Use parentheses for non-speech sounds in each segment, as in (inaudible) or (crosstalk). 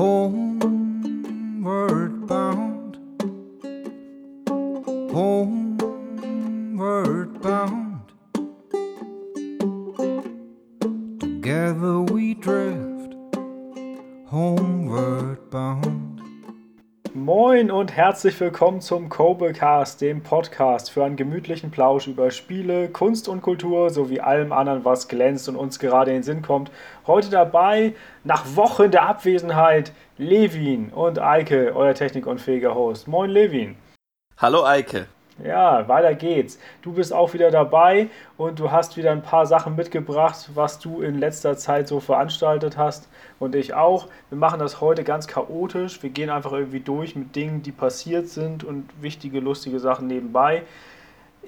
home herzlich willkommen zum Coblecast, dem Podcast für einen gemütlichen Plausch über Spiele, Kunst und Kultur sowie allem anderen, was glänzt und uns gerade in den Sinn kommt. Heute dabei, nach Wochen der Abwesenheit, Levin und Eike, euer technikunfähiger Host. Moin Levin. Hallo Eike. Ja, weiter geht's. Du bist auch wieder dabei und du hast wieder ein paar Sachen mitgebracht, was du in letzter Zeit so veranstaltet hast und ich auch. Wir machen das heute ganz chaotisch. Wir gehen einfach irgendwie durch mit Dingen, die passiert sind und wichtige, lustige Sachen nebenbei.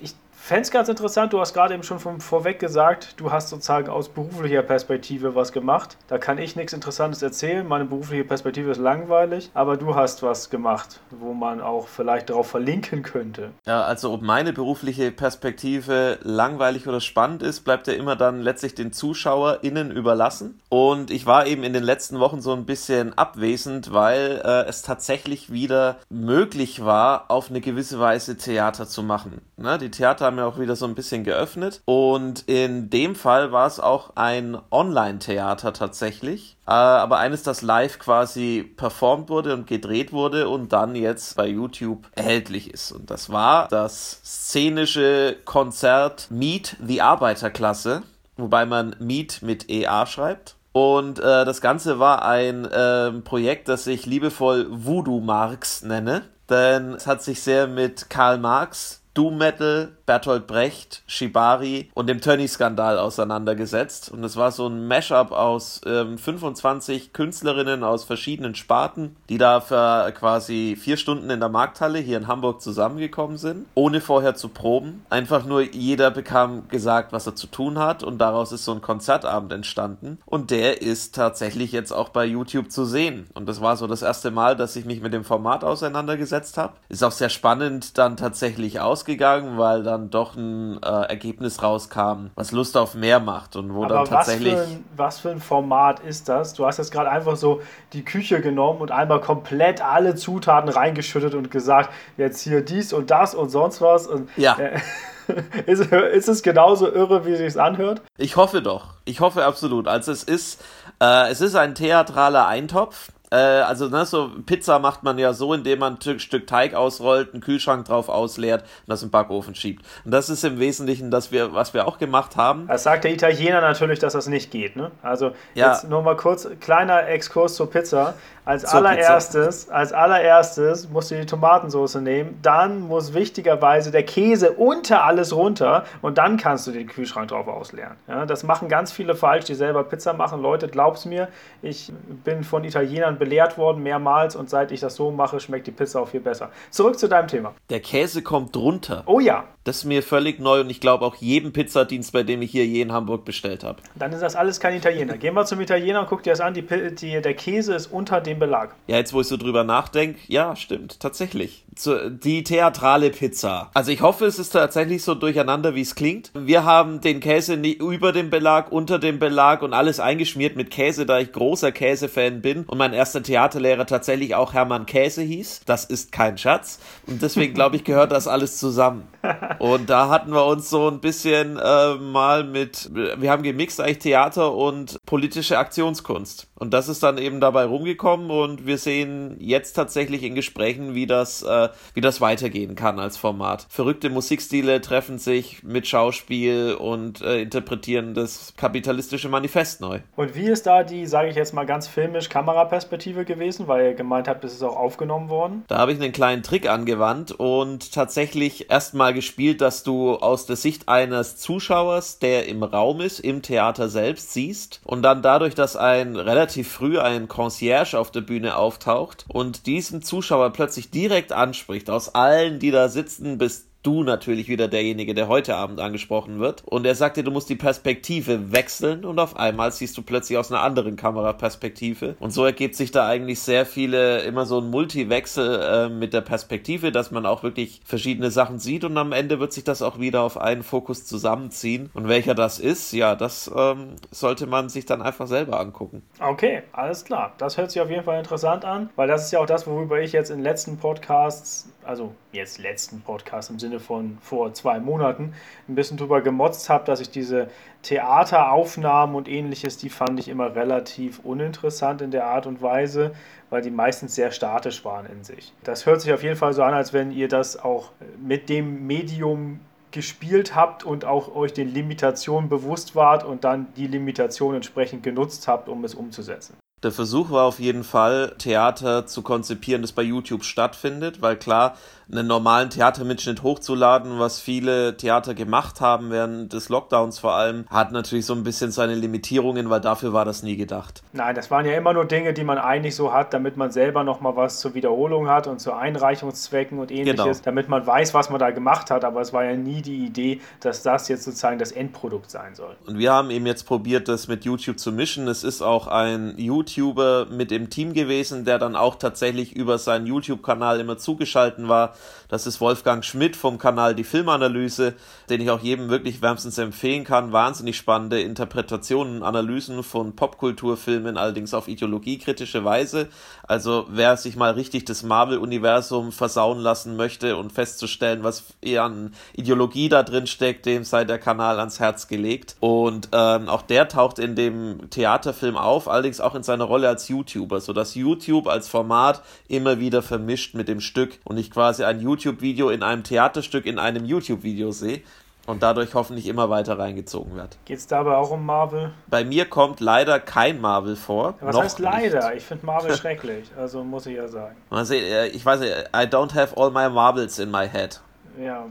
Ich fände es ganz interessant, du hast gerade eben schon von vorweg gesagt, du hast sozusagen aus beruflicher Perspektive was gemacht. Da kann ich nichts Interessantes erzählen, meine berufliche Perspektive ist langweilig, aber du hast was gemacht, wo man auch vielleicht darauf verlinken könnte. Ja, also ob meine berufliche Perspektive langweilig oder spannend ist, bleibt ja immer dann letztlich den ZuschauerInnen überlassen. Und ich war eben in den letzten Wochen so ein bisschen abwesend, weil äh, es tatsächlich wieder möglich war, auf eine gewisse Weise Theater zu machen. Ne? Die Theater haben ja auch wieder so ein bisschen geöffnet. Und in dem Fall war es auch ein Online-Theater tatsächlich. Äh, aber eines, das live quasi performt wurde und gedreht wurde und dann jetzt bei YouTube erhältlich ist. Und das war das szenische Konzert Meet the Arbeiterklasse, wobei man Meet mit EA schreibt. Und äh, das Ganze war ein äh, Projekt, das ich liebevoll Voodoo Marx nenne, denn es hat sich sehr mit Karl Marx Doom Metal, Bertolt Brecht, Shibari und dem Tönny-Skandal auseinandergesetzt. Und es war so ein Mashup aus ähm, 25 Künstlerinnen aus verschiedenen Sparten, die da für quasi vier Stunden in der Markthalle hier in Hamburg zusammengekommen sind, ohne vorher zu proben. Einfach nur jeder bekam gesagt, was er zu tun hat und daraus ist so ein Konzertabend entstanden. Und der ist tatsächlich jetzt auch bei YouTube zu sehen. Und das war so das erste Mal, dass ich mich mit dem Format auseinandergesetzt habe. Ist auch sehr spannend dann tatsächlich aus ausgegangen, weil dann doch ein äh, Ergebnis rauskam, was Lust auf mehr macht und wo Aber dann tatsächlich. Was für, ein, was für ein Format ist das? Du hast jetzt gerade einfach so die Küche genommen und einmal komplett alle Zutaten reingeschüttet und gesagt, jetzt hier dies und das und sonst was. Und, ja. Äh, (laughs) ist, ist, es genauso irre, wie es sich anhört? Ich hoffe doch. Ich hoffe absolut. Also es ist, äh, es ist ein theatraler Eintopf äh, also ne, so Pizza macht man ja so, indem man ein Stück Teig ausrollt, einen Kühlschrank drauf ausleert und das im Backofen schiebt. Und das ist im Wesentlichen das, wir, was wir auch gemacht haben. Das sagt der Italiener natürlich, dass das nicht geht. Ne? Also ja. jetzt nur mal kurz, kleiner Exkurs zur Pizza. Als zur allererstes, Pizza. als allererstes musst du die Tomatensauce nehmen, dann muss wichtigerweise der Käse unter alles runter und dann kannst du den Kühlschrank drauf ausleeren. Ja, das machen ganz viele falsch, die selber Pizza machen. Leute, glaub's mir, ich bin von Italienern belehrt worden mehrmals und seit ich das so mache, schmeckt die Pizza auch viel besser. Zurück zu deinem Thema. Der Käse kommt drunter. Oh ja. Das ist mir völlig neu und ich glaube auch jedem Pizzadienst, bei dem ich hier je in Hamburg bestellt habe. Dann ist das alles kein Italiener. Gehen wir zum Italiener und guck dir das an. Die, die, der Käse ist unter dem Belag. Ja, jetzt wo ich so drüber nachdenke, ja, stimmt, tatsächlich. Zu, die theatrale Pizza. Also ich hoffe, es ist tatsächlich so durcheinander, wie es klingt. Wir haben den Käse über dem Belag, unter dem Belag und alles eingeschmiert mit Käse, da ich großer Käsefan bin und mein erster Theaterlehrer tatsächlich auch Hermann Käse hieß. Das ist kein Schatz. Und deswegen glaube ich, gehört das alles zusammen. (laughs) Und da hatten wir uns so ein bisschen äh, mal mit, wir haben gemixt eigentlich Theater und politische Aktionskunst. Und das ist dann eben dabei rumgekommen und wir sehen jetzt tatsächlich in Gesprächen, wie das, äh, wie das weitergehen kann als Format. Verrückte Musikstile treffen sich mit Schauspiel und äh, interpretieren das kapitalistische Manifest neu. Und wie ist da die, sage ich jetzt mal ganz filmisch, Kameraperspektive gewesen, weil ihr gemeint habt, es ist auch aufgenommen worden? Da habe ich einen kleinen Trick angewandt und tatsächlich erstmal gespielt, dass du aus der Sicht eines Zuschauers, der im Raum ist, im Theater selbst siehst und dann dadurch, dass ein relativ relativ früh ein Concierge auf der Bühne auftaucht und diesen Zuschauer plötzlich direkt anspricht, aus allen, die da sitzen, bis du natürlich wieder derjenige, der heute Abend angesprochen wird. Und er sagte, du musst die Perspektive wechseln und auf einmal siehst du plötzlich aus einer anderen Kameraperspektive. Und so ergibt sich da eigentlich sehr viele, immer so ein Multiwechsel äh, mit der Perspektive, dass man auch wirklich verschiedene Sachen sieht und am Ende wird sich das auch wieder auf einen Fokus zusammenziehen. Und welcher das ist, ja, das ähm, sollte man sich dann einfach selber angucken. Okay, alles klar. Das hört sich auf jeden Fall interessant an, weil das ist ja auch das, worüber ich jetzt in den letzten Podcasts, also jetzt letzten Podcast im Sinne von vor zwei Monaten, ein bisschen drüber gemotzt habe, dass ich diese Theateraufnahmen und ähnliches, die fand ich immer relativ uninteressant in der Art und Weise, weil die meistens sehr statisch waren in sich. Das hört sich auf jeden Fall so an, als wenn ihr das auch mit dem Medium gespielt habt und auch euch den Limitationen bewusst wart und dann die Limitationen entsprechend genutzt habt, um es umzusetzen. Der Versuch war auf jeden Fall, Theater zu konzipieren, das bei YouTube stattfindet, weil klar, einen normalen Theatermitschnitt hochzuladen, was viele Theater gemacht haben während des Lockdowns vor allem, hat natürlich so ein bisschen seine Limitierungen, weil dafür war das nie gedacht. Nein, das waren ja immer nur Dinge, die man eigentlich so hat, damit man selber nochmal was zur Wiederholung hat und zu Einreichungszwecken und ähnliches, genau. damit man weiß, was man da gemacht hat, aber es war ja nie die Idee, dass das jetzt sozusagen das Endprodukt sein soll. Und wir haben eben jetzt probiert, das mit YouTube zu mischen. Es ist auch ein YouTuber mit im Team gewesen, der dann auch tatsächlich über seinen YouTube-Kanal immer zugeschalten war das ist Wolfgang Schmidt vom Kanal Die Filmanalyse, den ich auch jedem wirklich wärmstens empfehlen kann. Wahnsinnig spannende Interpretationen, Analysen von Popkulturfilmen, allerdings auf ideologiekritische Weise. Also wer sich mal richtig das Marvel-Universum versauen lassen möchte und festzustellen, was eher an Ideologie da drin steckt, dem sei der Kanal ans Herz gelegt. Und ähm, auch der taucht in dem Theaterfilm auf, allerdings auch in seiner Rolle als YouTuber, sodass YouTube als Format immer wieder vermischt mit dem Stück und ich quasi ein YouTube-Video in einem Theaterstück in einem YouTube-Video sehe und dadurch hoffentlich immer weiter reingezogen wird. Geht es dabei auch um Marvel? Bei mir kommt leider kein Marvel vor. was heißt leider? Nicht. Ich finde Marvel (laughs) schrecklich, also muss ich ja sagen. Also, ich weiß nicht, I don't have all my Marvels in my head. Ja.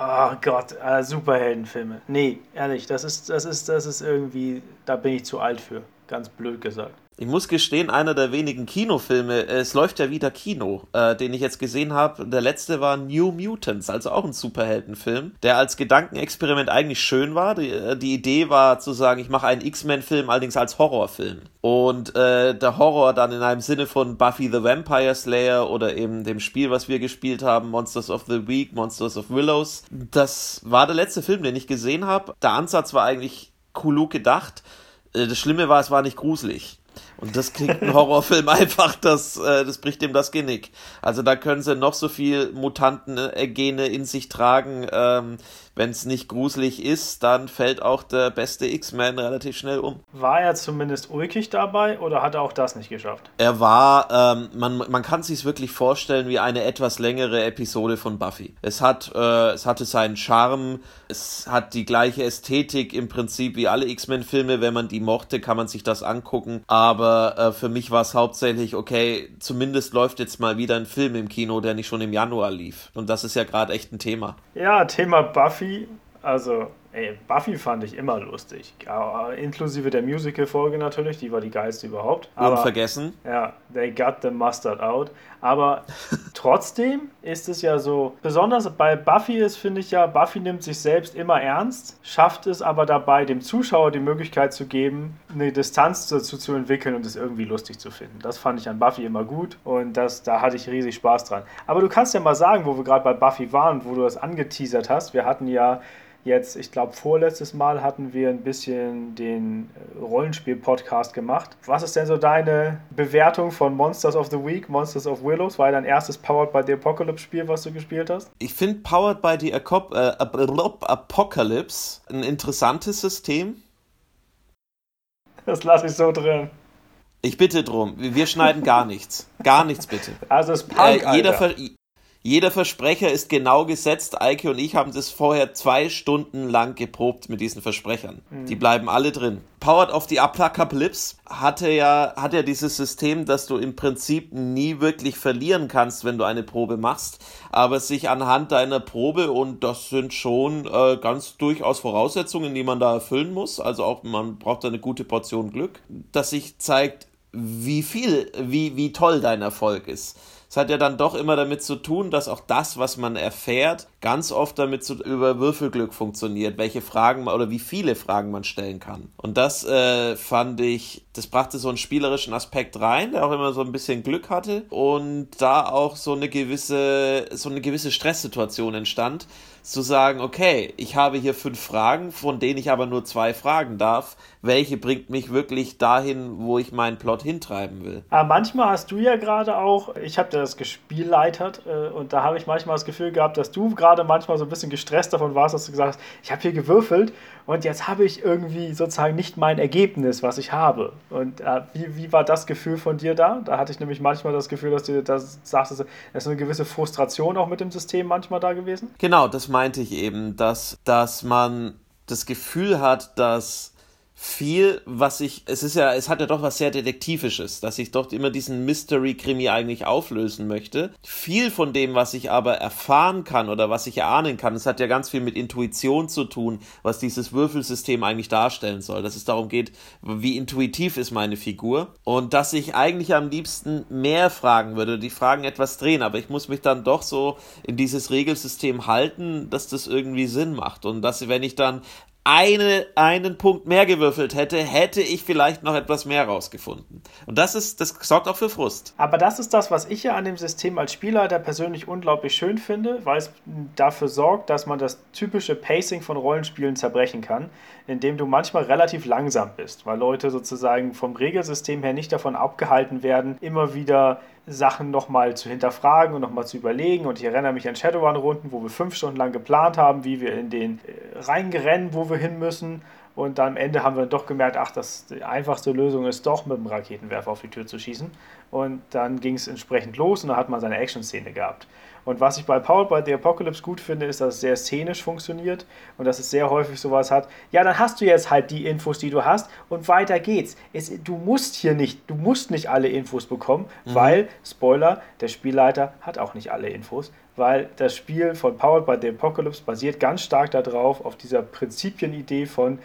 Oh Gott, äh, Superheldenfilme. Nee, ehrlich, das ist, das ist, das ist irgendwie, da bin ich zu alt für. Ganz blöd gesagt. Ich muss gestehen, einer der wenigen Kinofilme, es läuft ja wieder Kino, äh, den ich jetzt gesehen habe. Der letzte war New Mutants, also auch ein Superheldenfilm, der als Gedankenexperiment eigentlich schön war. Die, äh, die Idee war zu sagen, ich mache einen X-Men-Film, allerdings als Horrorfilm. Und äh, der Horror dann in einem Sinne von Buffy the Vampire Slayer oder eben dem Spiel, was wir gespielt haben, Monsters of the Week, Monsters of Willows. Das war der letzte Film, den ich gesehen habe. Der Ansatz war eigentlich cool gedacht. Äh, das Schlimme war, es war nicht gruselig. Und das klingt ein Horrorfilm (laughs) einfach, das, äh, das bricht dem das Genick. Also da können sie noch so viel Mutanten-Gene in sich tragen. Ähm, wenn es nicht gruselig ist, dann fällt auch der beste X-Men relativ schnell um. War er zumindest ulkig dabei oder hat er auch das nicht geschafft? Er war, ähm, man, man kann sich wirklich vorstellen wie eine etwas längere Episode von Buffy. Es hat, äh, es hatte seinen Charme, es hat die gleiche Ästhetik im Prinzip wie alle X-Men-Filme. Wenn man die mochte, kann man sich das angucken. Aber äh, für mich war es hauptsächlich, okay, zumindest läuft jetzt mal wieder ein Film im Kino, der nicht schon im Januar lief. Und das ist ja gerade echt ein Thema. Ja, Thema Buffy, also ey, Buffy fand ich immer lustig. Inklusive der Musical-Folge natürlich, die war die geilste überhaupt. Aber, Unvergessen. Ja, they got the mustard out. Aber (laughs) trotzdem ist es ja so, besonders bei Buffy ist, finde ich ja, Buffy nimmt sich selbst immer ernst, schafft es aber dabei, dem Zuschauer die Möglichkeit zu geben, eine Distanz dazu zu entwickeln und es irgendwie lustig zu finden. Das fand ich an Buffy immer gut und das, da hatte ich riesig Spaß dran. Aber du kannst ja mal sagen, wo wir gerade bei Buffy waren, wo du das angeteasert hast. Wir hatten ja Jetzt, ich glaube, vorletztes Mal hatten wir ein bisschen den äh, Rollenspiel-Podcast gemacht. Was ist denn so deine Bewertung von Monsters of the Week, Monsters of Willows? War dein erstes Powered by the Apocalypse-Spiel, was du gespielt hast? Ich finde Powered by the Acop äh, Apocalypse ein interessantes System. Das lasse ich so drin. Ich bitte drum. Wir schneiden gar nichts. Gar nichts bitte. Also es Punk, äh, jeder, jeder Versprecher ist genau gesetzt. Eike und ich haben das vorher zwei Stunden lang geprobt mit diesen Versprechern. Mhm. Die bleiben alle drin. Powered of the Apocalypse hatte ja, hat ja dieses System, dass du im Prinzip nie wirklich verlieren kannst, wenn du eine Probe machst, aber sich anhand deiner Probe, und das sind schon äh, ganz durchaus Voraussetzungen, die man da erfüllen muss, also auch man braucht eine gute Portion Glück, dass sich zeigt, wie viel, wie, wie toll dein Erfolg ist. Es hat ja dann doch immer damit zu tun, dass auch das, was man erfährt, ganz oft damit zu, über Würfelglück funktioniert, welche Fragen man, oder wie viele Fragen man stellen kann. Und das äh, fand ich, das brachte so einen spielerischen Aspekt rein, der auch immer so ein bisschen Glück hatte und da auch so eine gewisse, so eine gewisse Stresssituation entstand, zu sagen, okay, ich habe hier fünf Fragen, von denen ich aber nur zwei fragen darf. Welche bringt mich wirklich dahin, wo ich meinen Plot hintreiben will? Aber manchmal hast du ja gerade auch, ich habe das gespielleitert äh, und da habe ich manchmal das Gefühl gehabt, dass du gerade manchmal so ein bisschen gestresst davon warst, dass du gesagt hast, ich habe hier gewürfelt und jetzt habe ich irgendwie sozusagen nicht mein Ergebnis, was ich habe. Und äh, wie, wie war das Gefühl von dir da? Da hatte ich nämlich manchmal das Gefühl, dass du das sagst, da ist eine gewisse Frustration auch mit dem System manchmal da gewesen. Genau, das meinte ich eben, dass, dass man das Gefühl hat, dass viel, was ich, es ist ja, es hat ja doch was sehr Detektivisches, dass ich doch immer diesen Mystery-Krimi eigentlich auflösen möchte. Viel von dem, was ich aber erfahren kann oder was ich erahnen kann, es hat ja ganz viel mit Intuition zu tun, was dieses Würfelsystem eigentlich darstellen soll. Dass es darum geht, wie intuitiv ist meine Figur und dass ich eigentlich am liebsten mehr fragen würde, die Fragen etwas drehen, aber ich muss mich dann doch so in dieses Regelsystem halten, dass das irgendwie Sinn macht und dass, wenn ich dann eine, einen Punkt mehr gewürfelt hätte, hätte ich vielleicht noch etwas mehr rausgefunden. Und das ist, das sorgt auch für Frust. Aber das ist das, was ich ja an dem System als Spielleiter persönlich unglaublich schön finde, weil es dafür sorgt, dass man das typische Pacing von Rollenspielen zerbrechen kann, indem du manchmal relativ langsam bist, weil Leute sozusagen vom Regelsystem her nicht davon abgehalten werden, immer wieder Sachen nochmal zu hinterfragen und nochmal zu überlegen. Und ich erinnere mich an Shadowrun-Runden, wo wir fünf Stunden lang geplant haben, wie wir in den äh, reingerennen, wo wir hin müssen. Und dann am Ende haben wir doch gemerkt, ach, das die einfachste Lösung ist doch mit dem Raketenwerfer auf die Tür zu schießen. Und dann ging es entsprechend los und da hat man seine Action-Szene gehabt. Und was ich bei Powered by the Apocalypse gut finde, ist, dass es sehr szenisch funktioniert und dass es sehr häufig sowas hat. Ja, dann hast du jetzt halt die Infos, die du hast und weiter geht's. Es, du musst hier nicht, du musst nicht alle Infos bekommen, mhm. weil, Spoiler, der Spielleiter hat auch nicht alle Infos, weil das Spiel von Powered by the Apocalypse basiert ganz stark darauf, auf dieser Prinzipienidee von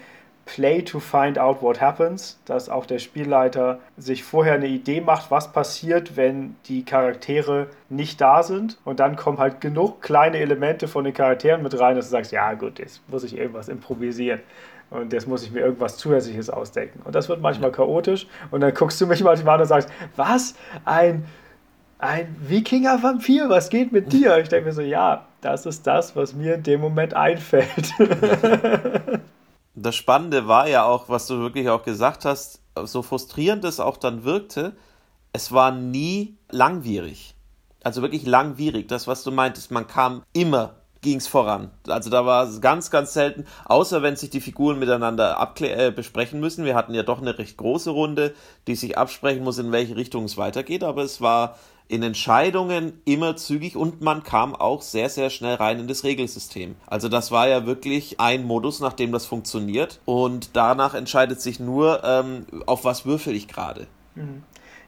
Play to find out what happens, dass auch der Spielleiter sich vorher eine Idee macht, was passiert, wenn die Charaktere nicht da sind. Und dann kommen halt genug kleine Elemente von den Charakteren mit rein, dass du sagst, ja gut, jetzt muss ich irgendwas improvisieren. Und jetzt muss ich mir irgendwas Zusätzliches ausdenken. Und das wird manchmal chaotisch. Und dann guckst du mich manchmal an und sagst, was? Ein, ein Wikinger-Vampir? Was geht mit dir? Ich denke mir so, ja, das ist das, was mir in dem Moment einfällt. (laughs) das Spannende war ja auch, was du wirklich auch gesagt hast, so frustrierend es auch dann wirkte, es war nie langwierig. Also wirklich langwierig. Das, was du meintest, man kam immer ging es voran. Also da war es ganz, ganz selten, außer wenn sich die Figuren miteinander äh, besprechen müssen. Wir hatten ja doch eine recht große Runde, die sich absprechen muss, in welche Richtung es weitergeht, aber es war in Entscheidungen immer zügig und man kam auch sehr, sehr schnell rein in das Regelsystem. Also das war ja wirklich ein Modus, nach dem das funktioniert und danach entscheidet sich nur, ähm, auf was würfel ich gerade. Mhm.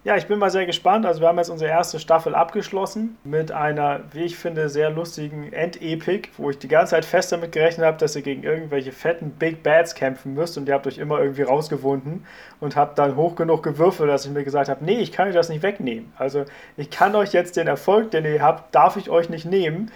Ja, ich bin mal sehr gespannt. Also wir haben jetzt unsere erste Staffel abgeschlossen mit einer, wie ich finde, sehr lustigen Endepik, wo ich die ganze Zeit fest damit gerechnet habe, dass ihr gegen irgendwelche fetten Big Bads kämpfen müsst und ihr habt euch immer irgendwie rausgewunden und habt dann hoch genug gewürfelt, dass ich mir gesagt habe, nee, ich kann euch das nicht wegnehmen. Also ich kann euch jetzt den Erfolg, den ihr habt, darf ich euch nicht nehmen.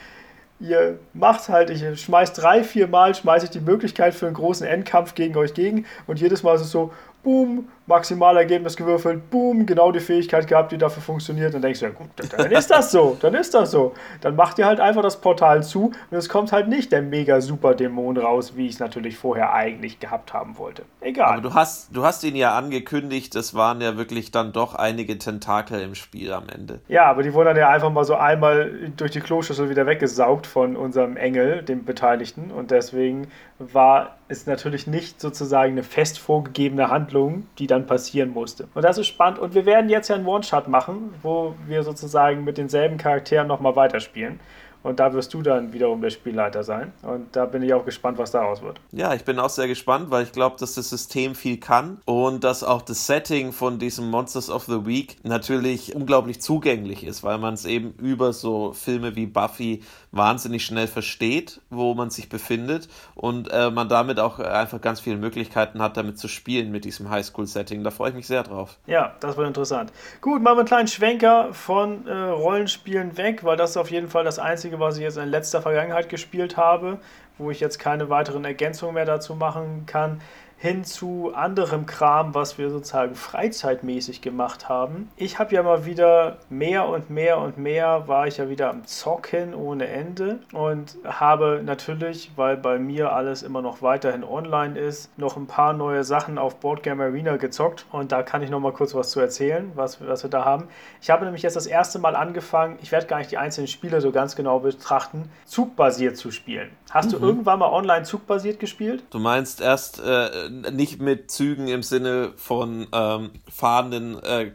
Ihr macht halt, ich schmeiß drei, vier Mal, schmeiße ich die Möglichkeit für einen großen Endkampf gegen euch gegen und jedes Mal ist es so, boom, Maximalergebnis gewürfelt, boom, genau die Fähigkeit gehabt, die dafür funktioniert. Dann denkst du, ja gut, dann ist das so, dann ist das so. Dann macht ihr halt einfach das Portal zu und es kommt halt nicht der mega super Dämon raus, wie ich es natürlich vorher eigentlich gehabt haben wollte. Egal. Aber du hast, du hast ihn ja angekündigt, es waren ja wirklich dann doch einige Tentakel im Spiel am Ende. Ja, aber die wurden dann ja einfach mal so einmal durch die Kloschüssel wieder weggesaugt von unserem Engel, dem Beteiligten. Und deswegen war es natürlich nicht sozusagen eine fest vorgegebene Handlung, die dann dann passieren musste. Und das ist spannend. Und wir werden jetzt ja einen One-Shot machen, wo wir sozusagen mit denselben Charakteren nochmal weiterspielen. Und da wirst du dann wiederum der Spielleiter sein. Und da bin ich auch gespannt, was daraus wird. Ja, ich bin auch sehr gespannt, weil ich glaube, dass das System viel kann und dass auch das Setting von diesem Monsters of the Week natürlich unglaublich zugänglich ist, weil man es eben über so Filme wie Buffy wahnsinnig schnell versteht, wo man sich befindet und äh, man damit auch einfach ganz viele Möglichkeiten hat, damit zu spielen mit diesem Highschool-Setting. Da freue ich mich sehr drauf. Ja, das wird interessant. Gut, machen wir einen kleinen Schwenker von äh, Rollenspielen weg, weil das ist auf jeden Fall das Einzige, was ich jetzt in letzter Vergangenheit gespielt habe, wo ich jetzt keine weiteren Ergänzungen mehr dazu machen kann hin zu anderem Kram, was wir sozusagen freizeitmäßig gemacht haben. Ich habe ja mal wieder mehr und mehr und mehr war ich ja wieder am Zocken ohne Ende und habe natürlich, weil bei mir alles immer noch weiterhin online ist, noch ein paar neue Sachen auf Boardgame Arena gezockt und da kann ich noch mal kurz was zu erzählen, was, was wir da haben. Ich habe nämlich jetzt das erste Mal angefangen, ich werde gar nicht die einzelnen Spiele so ganz genau betrachten, zugbasiert zu spielen. Hast mhm. du irgendwann mal online zugbasiert gespielt? Du meinst erst äh, nicht mit Zügen im Sinne von ähm, fahrenden äh,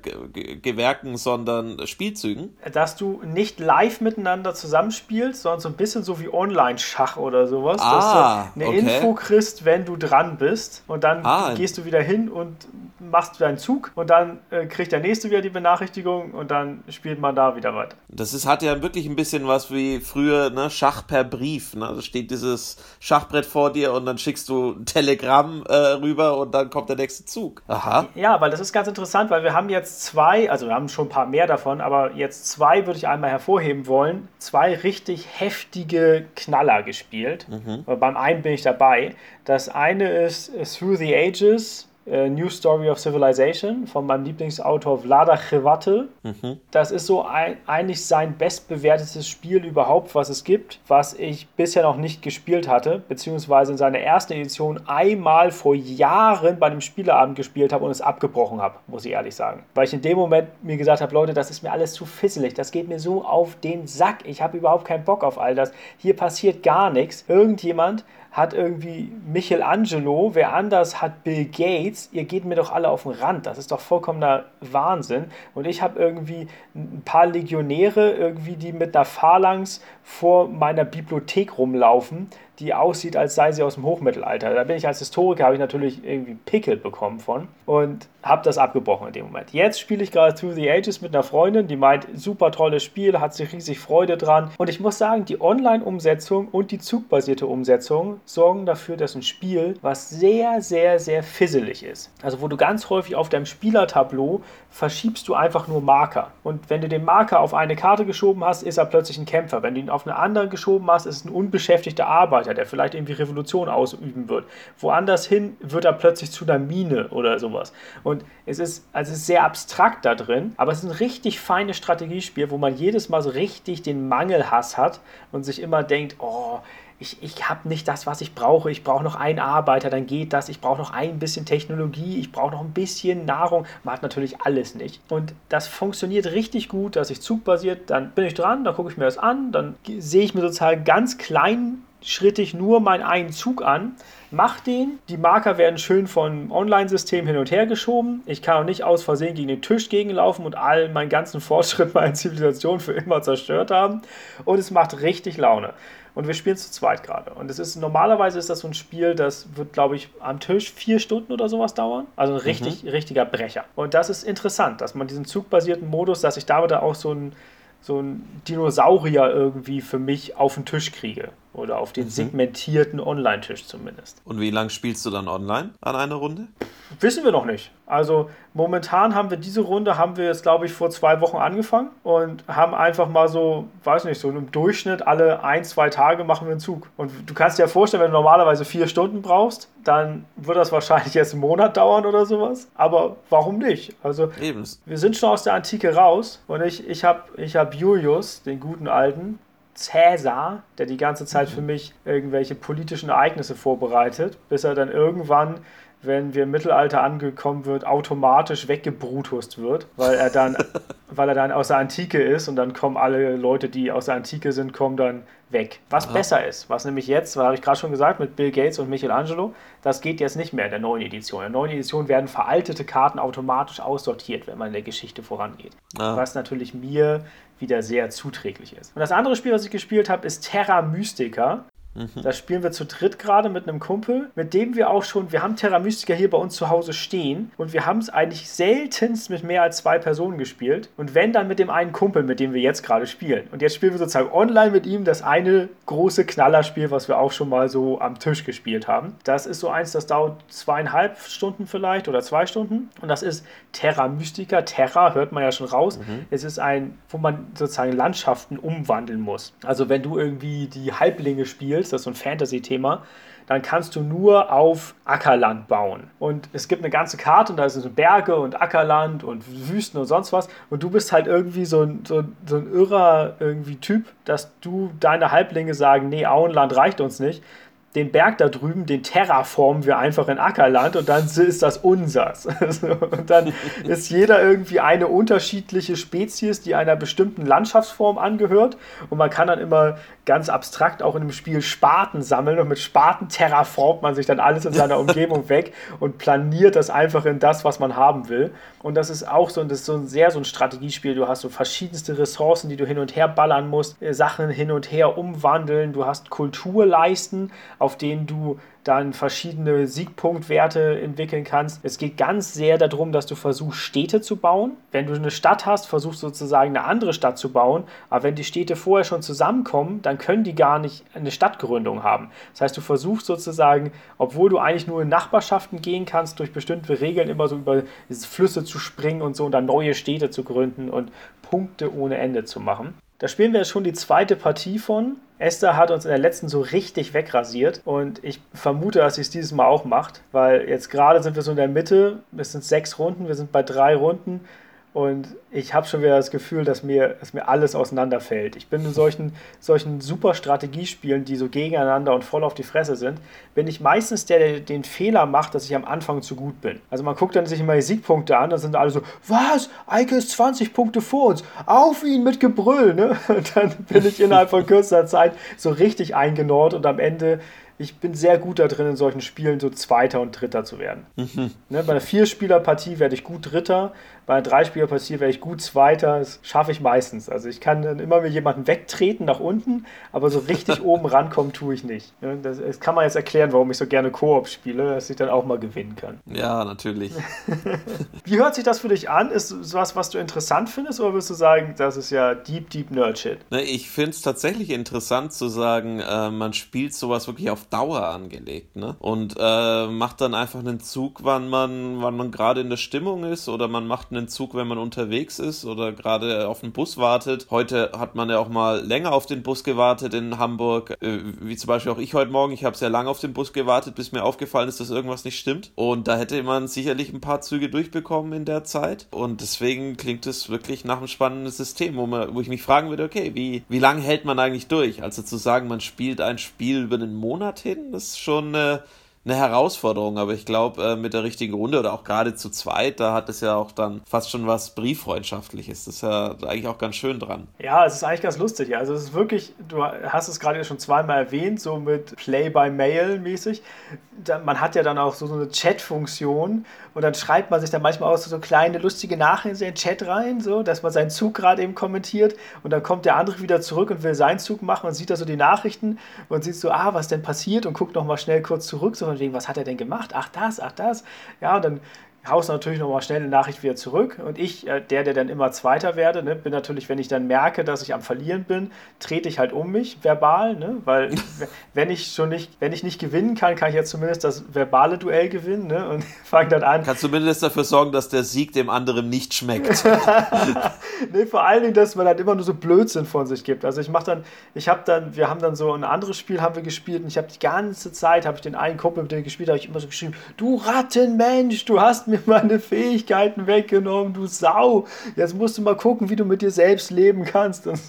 Gewerken, sondern Spielzügen? Dass du nicht live miteinander zusammenspielst, sondern so ein bisschen so wie Online-Schach oder sowas. Ah, dass du eine okay. Info kriegst, wenn du dran bist und dann Ah. gehst du wieder hin und machst deinen Zug und dann äh, kriegt der nächste wieder die Benachrichtigung und dann spielt man da wieder weiter. Das ist, hat ja wirklich ein bisschen was wie früher, ne, Schach per Brief. Ne? Da steht dieses Schachbrett vor dir und dann schickst du ein Telegramm äh, rüber und dann kommt der nächste Zug. Aha. Ja, weil das ist ganz interessant, weil wir haben jetzt zwei, also wir haben schon ein paar mehr davon, aber jetzt zwei würde ich einmal hervorheben wollen. Zwei richtig heftige Knaller gespielt. Aber Beim einen bin ich dabei. Das eine ist Through the Ages. Äh, New Story of Civilization von meinem Lieblingsautor Vlada Chivate. Das ist so ein, eigentlich sein bestbewertetes Spiel überhaupt, was es gibt, was ich bisher noch nicht gespielt hatte, beziehungsweise in seiner ersten Edition einmal vor Jahren bei einem Spieleabend gespielt habe und es abgebrochen habe, muss ich ehrlich sagen. Weil ich in dem Moment mir gesagt habe, Leute, das ist mir alles zu fisselig, das geht mir so auf den Sack, ich habe überhaupt keinen Bock auf all das. Hier passiert gar nichts. Irgendjemand hat irgendwie Michelangelo, wer anders hat Bill Gates, ihr geht mir doch alle auf den Rand. Das ist doch vollkommener Wahnsinn. Und ich habe irgendwie ein paar Legionäre, irgendwie, die mit einer Phalanx vor meiner Bibliothek rumlaufen, die aussieht, als sei sie aus dem Hochmittelalter. Da bin ich als Historiker, habe ich natürlich irgendwie Pickel bekommen von und habe das abgebrochen in dem Moment. Jetzt spiele ich gerade Through the Ages mit einer Freundin, die meint, super tolles Spiel, hat sich riesig Freude dran. Und ich muss sagen, die Online-Umsetzung und die zugbasierte Umsetzung sorgen dafür, dass ein Spiel, was sehr, sehr, sehr fisselig ist, also wo du ganz häufig auf deinem Spielertableau verschiebst du einfach nur Marker. Und wenn du den Marker auf eine Karte geschoben hast, ist er plötzlich ein Kämpfer. Wenn du ihn auf eine andere geschoben hast, ist es ein unbeschäftigter Arbeiter, der vielleicht irgendwie Revolution ausüben wird. Woanders hin wird er plötzlich zu einer Mine oder sowas. Und es ist, also es ist sehr abstrakt da drin, aber es ist ein richtig feines Strategiespiel, wo man jedes Mal so richtig den Mangelhass hat und sich immer denkt, oh, ich, ich habe nicht das, was ich brauche. Ich brauche noch einen Arbeiter, dann geht das. Ich brauche noch ein bisschen Technologie. Ich brauche noch ein bisschen Nahrung. Man hat natürlich alles nicht. Und das funktioniert richtig gut, dass ich zugbasiert, dann bin ich dran, dann gucke ich mir das an, dann sehe ich mir sozusagen ganz kleinschrittig nur meinen einen Zug an, mach den. Die Marker werden schön vom Online-System hin und her geschoben. Ich kann auch nicht aus Versehen gegen den Tisch gegenlaufen und all meinen ganzen (laughs) Fortschritt meiner Zivilisation für immer zerstört haben. Und es macht richtig Laune. Und wir spielen zu zweit gerade. Und es ist normalerweise ist das so ein Spiel, das wird, glaube ich, am Tisch vier Stunden oder sowas dauern. Also ein richtig, richtiger Brecher. Und das ist interessant, dass man diesen zugbasierten Modus, dass ich da wieder auch so ein, so ein Dinosaurier irgendwie für mich auf den Tisch kriege. Oder auf den segmentierten Online-Tisch zumindest. Und wie lang spielst du dann online an einer Runde? Wissen wir noch nicht. Also momentan haben wir diese Runde, haben wir jetzt glaube ich vor zwei Wochen angefangen und haben einfach mal so, weiß nicht, so im Durchschnitt alle ein, zwei Tage machen wir einen Zug. Und du kannst dir ja vorstellen, wenn du normalerweise vier Stunden brauchst, dann wird das wahrscheinlich jetzt einen Monat dauern oder sowas. Aber warum nicht? Also Eben. wir sind schon aus der Antike raus und ich, ich habe ich hab Julius, den guten alten, Cäsar, der die ganze Zeit für mich irgendwelche politischen Ereignisse vorbereitet, bis er dann irgendwann, wenn wir im Mittelalter angekommen wird, automatisch weggebruthust wird, weil er dann, (laughs) weil er dann aus der Antike ist und dann kommen alle Leute, die aus der Antike sind, kommen dann weg. Was besser ist, was nämlich jetzt, was habe ich gerade schon gesagt, mit Bill Gates und Michelangelo, das geht jetzt nicht mehr in der neuen Edition. In der neuen Edition werden veraltete Karten automatisch aussortiert, wenn man in der Geschichte vorangeht. Ah. Was natürlich mir wieder sehr zuträglich ist. Und das andere Spiel, was ich gespielt habe, ist Terra Mystica. Da spielen wir zu dritt gerade mit einem Kumpel, mit dem wir auch schon, wir haben Terra Mystica hier bei uns zu Hause stehen und wir haben es eigentlich seltenst mit mehr als zwei Personen gespielt. Und wenn dann mit dem einen Kumpel, mit dem wir jetzt gerade spielen. Und jetzt spielen wir sozusagen online mit ihm das eine große Knallerspiel, was wir auch schon mal so am Tisch gespielt haben. Das ist so eins, das dauert zweieinhalb Stunden vielleicht oder zwei Stunden. Und das ist Terra Mystica. Terra hört man ja schon raus. Es ist ein, wo man sozusagen Landschaften umwandeln muss. Also wenn du irgendwie die Halblinge spielst, das ist so ein Fantasy-Thema, dann kannst du nur auf Ackerland bauen. Und es gibt eine ganze Karte und da sind so Berge und Ackerland und Wüsten und sonst was. Und du bist halt irgendwie so ein, so, so ein irrer irgendwie Typ, dass du deine Halblinge sagen, nee, Auenland reicht uns nicht. Den Berg da drüben, den terraformen wir einfach in Ackerland und dann ist das unsers. (laughs) und dann ist jeder irgendwie eine unterschiedliche Spezies, die einer bestimmten Landschaftsform angehört. Und man kann dann immer ganz abstrakt auch in dem Spiel Spaten sammeln und mit Spaten terraformt man sich dann alles in seiner (laughs) Umgebung weg und planiert das einfach in das, was man haben will. Und das ist auch so, das ist so ein sehr so ein Strategiespiel. Du hast so verschiedenste Ressourcen, die du hin und her ballern musst, äh, Sachen hin und her umwandeln. Du hast Kulturleisten, auf denen du dann verschiedene Siegpunktwerte entwickeln kannst. Es geht ganz sehr darum, dass du versuchst, Städte zu bauen. Wenn du eine Stadt hast, versuchst sozusagen eine andere Stadt zu bauen. Aber wenn die Städte vorher schon zusammenkommen, dann können die gar nicht eine Stadtgründung haben. Das heißt, du versuchst sozusagen, obwohl du eigentlich nur in Nachbarschaften gehen kannst, durch bestimmte Regeln immer so über Flüsse zu springen und so und dann neue Städte zu gründen und Punkte ohne Ende zu machen. Da spielen wir jetzt schon die zweite Partie von. Esther hat uns in der letzten so richtig wegrasiert und ich vermute, dass sie es dieses Mal auch macht, weil jetzt gerade sind wir so in der Mitte. Es sind sechs Runden, wir sind bei drei Runden und ich habe schon wieder das Gefühl, dass mir, dass mir alles auseinanderfällt. Ich bin in solchen, solchen super Strategiespielen, die so gegeneinander und voll auf die Fresse sind, bin ich meistens der, der den Fehler macht, dass ich am Anfang zu gut bin. Also man guckt dann sich immer die Siegpunkte an, dann sind alle so, was? Eike ist 20 Punkte vor uns, auf ihn mit Gebrüll, ne? (laughs) Und dann bin ich innerhalb von kürzester Zeit so richtig eingenord und am Ende ich bin sehr gut da drin, in solchen Spielen so Zweiter und Dritter zu werden. Mhm. Ne, bei einer Vierspielerpartie werde ich gut Dritter, bei einer Dreispielerpartie werde ich gut Zweiter. Das schaffe ich meistens. Also ich kann dann immer mir jemanden wegtreten nach unten, aber so richtig (laughs) oben rankommen tue ich nicht. Ne, das, das, kann man jetzt erklären, warum ich so gerne Koop spiele, dass ich dann auch mal gewinnen kann. Ja, natürlich. (laughs) Wie hört sich das für dich an? Ist es was, was du interessant findest, oder würdest du sagen, das ist ja deep, deep Nerd-Shit? Ne, ich finde es tatsächlich interessant zu sagen, äh, man spielt sowas wirklich auf Dauer angelegt, ne? Und äh, macht dann einfach einen Zug, wann man, wann man gerade in der Stimmung ist, oder man macht einen Zug, wenn man unterwegs ist oder gerade auf den Bus wartet. Heute hat man ja auch mal länger auf den Bus gewartet in Hamburg, äh, wie zum Beispiel auch ich heute Morgen. Ich habe sehr lange auf den Bus gewartet, bis mir aufgefallen ist, dass irgendwas nicht stimmt. Und da hätte man sicherlich ein paar Züge durchbekommen in der Zeit. Und deswegen klingt es wirklich nach einem spannenden System, wo, man, wo ich mich fragen würde, okay, wie, wie lange hält man eigentlich durch? Also zu sagen, man spielt ein Spiel über einen Monat das ist schon äh, eine Herausforderung, aber ich glaube, äh, mit der richtigen Runde oder auch gerade zu zweit, da hat es ja auch dann fast schon was Brieffreundschaftliches. Das ist ja eigentlich auch ganz schön dran. Ja, es ist eigentlich ganz lustig. Also es ist wirklich, du hast es gerade schon zweimal erwähnt, so mit Play by Mail mäßig. Man hat ja dann auch so, so eine Chat-Funktion und dann schreibt man sich dann manchmal auch so, so kleine lustige Nachrichten in den Chat rein, so, dass man seinen Zug gerade eben kommentiert und dann kommt der andere wieder zurück und will seinen Zug machen und sieht da so die Nachrichten und sieht so, ah, was denn passiert und guckt nochmal schnell kurz zurück, so von wegen, was hat er denn gemacht? Ach das, ach das. Ja, und dann haust natürlich nochmal schnell eine Nachricht wieder zurück. Und ich, äh, der, der dann immer Zweiter werde, ne, bin natürlich, wenn ich dann merke, dass ich am Verlieren bin, trete ich halt um mich verbal, ne? weil (laughs) wenn ich schon nicht, wenn ich nicht gewinnen kann, kann ich ja zumindest das verbale Duell gewinnen ne? und (laughs) fange dann an. Kannst du zumindest dafür sorgen, dass der Sieg dem anderen nicht schmeckt. (laughs) nee, vor allen Dingen, dass man dann immer nur so Blödsinn von sich gibt. Also ich mache dann, ich habe dann, wir haben dann so ein anderes Spiel haben wir gespielt und ich habe die ganze Zeit, habe ich den einen Kumpel, mit dem ich gespielt habe, ich immer so geschrieben, du Rattenmensch, du hast mir meine Fähigkeiten weggenommen, du Sau. Jetzt musst du mal gucken, wie du mit dir selbst leben kannst. Und,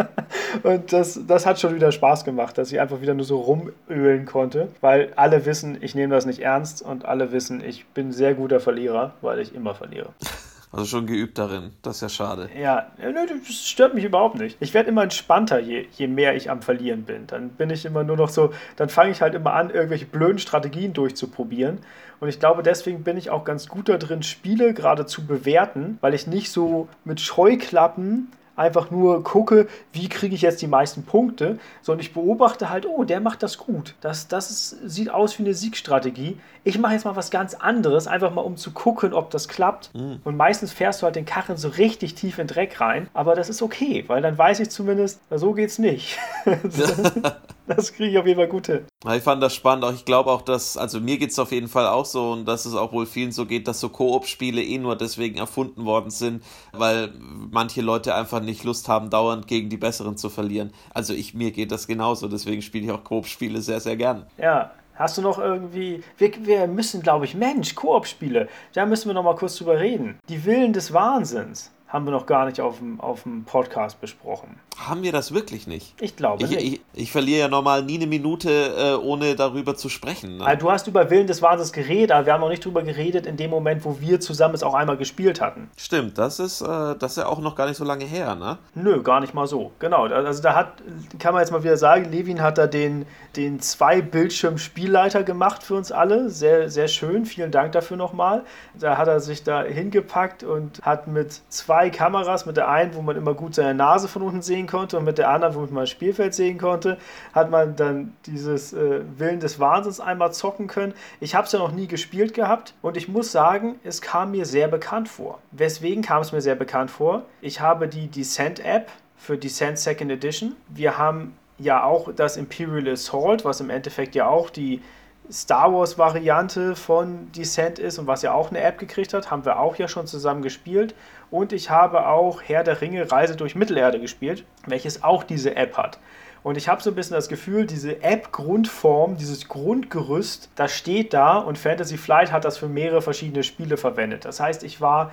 (laughs) und das, das hat schon wieder Spaß gemacht, dass ich einfach wieder nur so rumölen konnte, weil alle wissen, ich nehme das nicht ernst und alle wissen, ich bin sehr guter Verlierer, weil ich immer verliere. (laughs) Also schon geübt darin. Das ist ja schade. Ja, das stört mich überhaupt nicht. Ich werde immer entspannter, je, je mehr ich am Verlieren bin. Dann bin ich immer nur noch so, dann fange ich halt immer an, irgendwelche blöden Strategien durchzuprobieren. Und ich glaube, deswegen bin ich auch ganz gut darin, Spiele gerade zu bewerten, weil ich nicht so mit Scheuklappen einfach nur gucke, wie kriege ich jetzt die meisten Punkte, sondern ich beobachte halt, oh, der macht das gut. Das, das ist, sieht aus wie eine Siegstrategie. Ich mache jetzt mal was ganz anderes, einfach mal um zu gucken, ob das klappt. Mhm. Und meistens fährst du halt den Karren so richtig tief in Dreck rein, aber das ist okay, weil dann weiß ich zumindest, so geht's nicht. (laughs) das kriege ich auf jeden Fall gut hin. Ich fand das spannend. Auch ich glaube auch, dass, also mir geht es auf jeden Fall auch so und dass es auch wohl vielen so geht, dass so Koop-Spiele eh nur deswegen erfunden worden sind, weil manche Leute einfach nicht Lust haben, dauernd gegen die Besseren zu verlieren. Also ich, mir geht das genauso, deswegen spiele ich auch Koop-Spiele sehr, sehr gern. Ja, Hast du noch irgendwie. Wir, wir müssen, glaube ich, Mensch, Koop-Spiele. Da müssen wir noch mal kurz drüber reden. Die Willen des Wahnsinns haben wir noch gar nicht auf dem, auf dem Podcast besprochen. Haben wir das wirklich nicht? Ich glaube ich, nicht. Ich, ich, verliere ja normal nie eine Minute, äh, ohne darüber zu sprechen. Ne? Also du hast über Willen des Wahnsinns geredet, aber wir haben noch nicht darüber geredet in dem Moment, wo wir zusammen es auch einmal gespielt hatten. Stimmt, das ist, äh, das ist ja auch noch gar nicht so lange her, ne? Nö, gar nicht mal so. Genau, also da hat, kann man jetzt mal wieder sagen, Levin hat da den, den Zwei-Bildschirm-Spielleiter gemacht für uns alle. Sehr, sehr schön, vielen Dank dafür nochmal. Da hat er sich da hingepackt und hat mit zwei Kameras, mit der einen, wo man immer gut seine Nase von unten sehen konnte und mit der anderen, womit man das Spielfeld sehen konnte, hat man dann dieses äh, Willen des Wahnsinns einmal zocken können. Ich habe es ja noch nie gespielt gehabt und ich muss sagen, es kam mir sehr bekannt vor. Weswegen kam es mir sehr bekannt vor? Ich habe die Descent-App für Descent Second Edition. Wir haben ja auch das Imperial Assault, was im Endeffekt ja auch die Star Wars Variante von Descent ist und was ja auch eine App gekriegt hat, haben wir auch ja schon zusammen gespielt. Und ich habe auch Herr der Ringe Reise durch Mittelerde gespielt, welches auch diese App hat. Und ich habe so ein bisschen das Gefühl, diese App-Grundform, dieses Grundgerüst, das steht da und Fantasy Flight hat das für mehrere verschiedene Spiele verwendet. Das heißt, ich war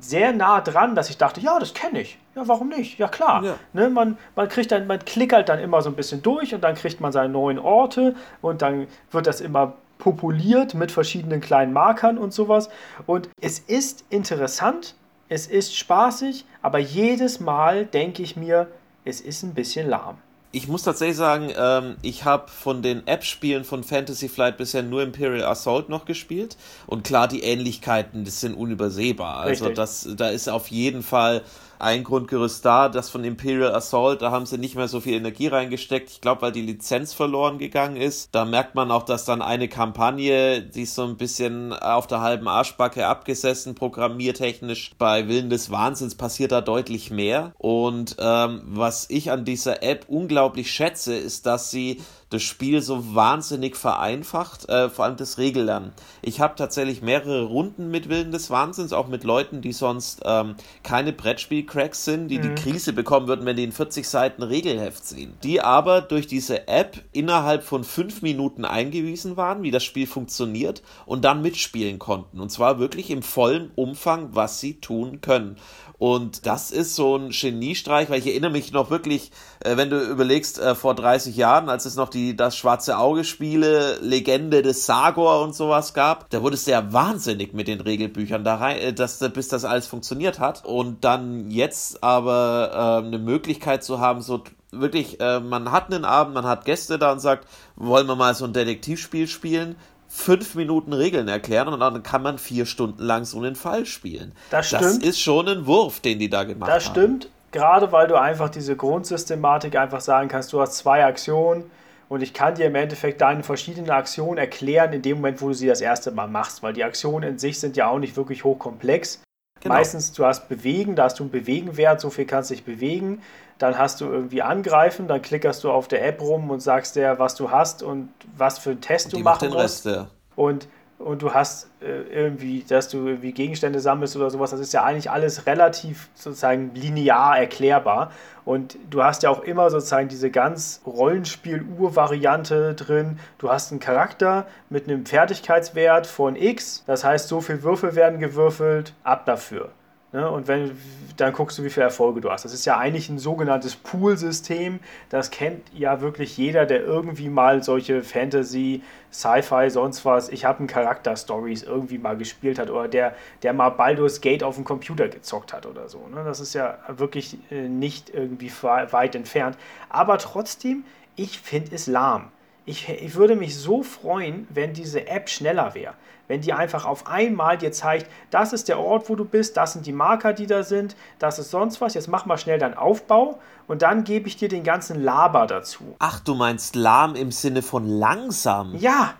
sehr nah dran, dass ich dachte, ja, das kenne ich. Ja, warum nicht? Ja, klar. Ja. Ne, man, man, kriegt dann, man klickert dann immer so ein bisschen durch und dann kriegt man seine neuen Orte und dann wird das immer populiert mit verschiedenen kleinen Markern und sowas. Und es ist interessant, es ist spaßig, aber jedes Mal denke ich mir, es ist ein bisschen lahm ich muss tatsächlich sagen, ähm, ich habe von den App-Spielen von Fantasy Flight bisher nur Imperial Assault noch gespielt. Und klar, die Ähnlichkeiten, das sind unübersehbar. Also das, da ist auf jeden Fall ein Grundgerüst da, das von Imperial Assault, da haben sie nicht mehr so viel Energie reingesteckt. Ich glaube, weil die Lizenz verloren gegangen ist. Da merkt man auch, dass dann eine Kampagne, die so ein bisschen auf der halben Arschbacke abgesessen, programmiertechnisch. Bei Willen des Wahnsinns passiert da deutlich mehr. Und ähm, was ich an dieser App unglaublich schätze, ist, dass sie das Spiel so wahnsinnig vereinfacht, äh, vor allem das Regellernen. Ich habe tatsächlich mehrere Runden mit Willen des Wahnsinns, auch mit Leuten, die sonst ähm, keine Brettspiel-Cracks sind, die mhm. die Krise bekommen würden, wenn die in 40 Seiten Regelheft sehen. Die aber durch diese App innerhalb von fünf Minuten eingewiesen waren, wie das Spiel funktioniert und dann mitspielen konnten. Und zwar wirklich im vollen Umfang, was sie tun können. Und das ist so ein Geniestreich, weil ich erinnere mich noch wirklich, äh, wenn du überlegst, äh, vor 30 Jahren, als es noch die das schwarze Auge Spiele, Legende des Sagor und sowas gab, da wurde es sehr wahnsinnig mit den Regelbüchern da rein, äh, dass, bis das alles funktioniert hat. Und dann jetzt aber äh, eine Möglichkeit zu haben, so wirklich, äh, man hat einen Abend, man hat Gäste da und sagt, wollen wir mal so ein Detektivspiel spielen? fünf Minuten Regeln erklären und dann kann man vier Stunden lang so einen Fall spielen. Das stimmt. Das ist schon ein Wurf, den die da gemacht haben. Das stimmt, gerade weil du einfach diese Grundsystematik einfach sagen kannst, du hast zwei Aktionen und ich kann dir im Endeffekt deine verschiedenen Aktionen erklären in dem Moment, wo du sie das erste Mal machst, weil die Aktionen in sich sind ja auch nicht wirklich hochkomplex. Genau. Meistens, du hast Bewegen, da hast du einen Bewegenwert, so viel kannst du dich bewegen dann hast du irgendwie angreifen, dann klickerst du auf der App rum und sagst der, was du hast und was für einen Test du machen musst. Rest, ja. Und und du hast äh, irgendwie, dass du irgendwie Gegenstände sammelst oder sowas, das ist ja eigentlich alles relativ sozusagen linear erklärbar. Und du hast ja auch immer sozusagen diese ganz Rollenspiel-Ur-Variante drin. Du hast einen Charakter mit einem Fertigkeitswert von X, das heißt, so viele Würfel werden gewürfelt, ab dafür. Ne? Und wenn, dann guckst du, wie viele Erfolge du hast. Das ist ja eigentlich ein sogenanntes Pool-System. Das kennt ja wirklich jeder, der irgendwie mal solche Fantasy, Sci-Fi, sonst was, ich habe einen Charakter-Stories irgendwie mal gespielt hat oder der, der mal Baldur's Gate auf dem Computer gezockt hat oder so. Ne? Das ist ja wirklich äh, nicht irgendwie weit entfernt. Aber trotzdem, ich finde es lahm Ich, ich würde mich so freuen, wenn diese App schneller wäre. Wenn die einfach auf einmal dir zeigt, das ist der Ort, wo du bist, das sind die Marker, die da sind, das ist sonst was. Jetzt mach mal schnell deinen Aufbau und dann gebe ich dir den ganzen Laber dazu. Ach, du meinst lahm im Sinne von langsam? Ja,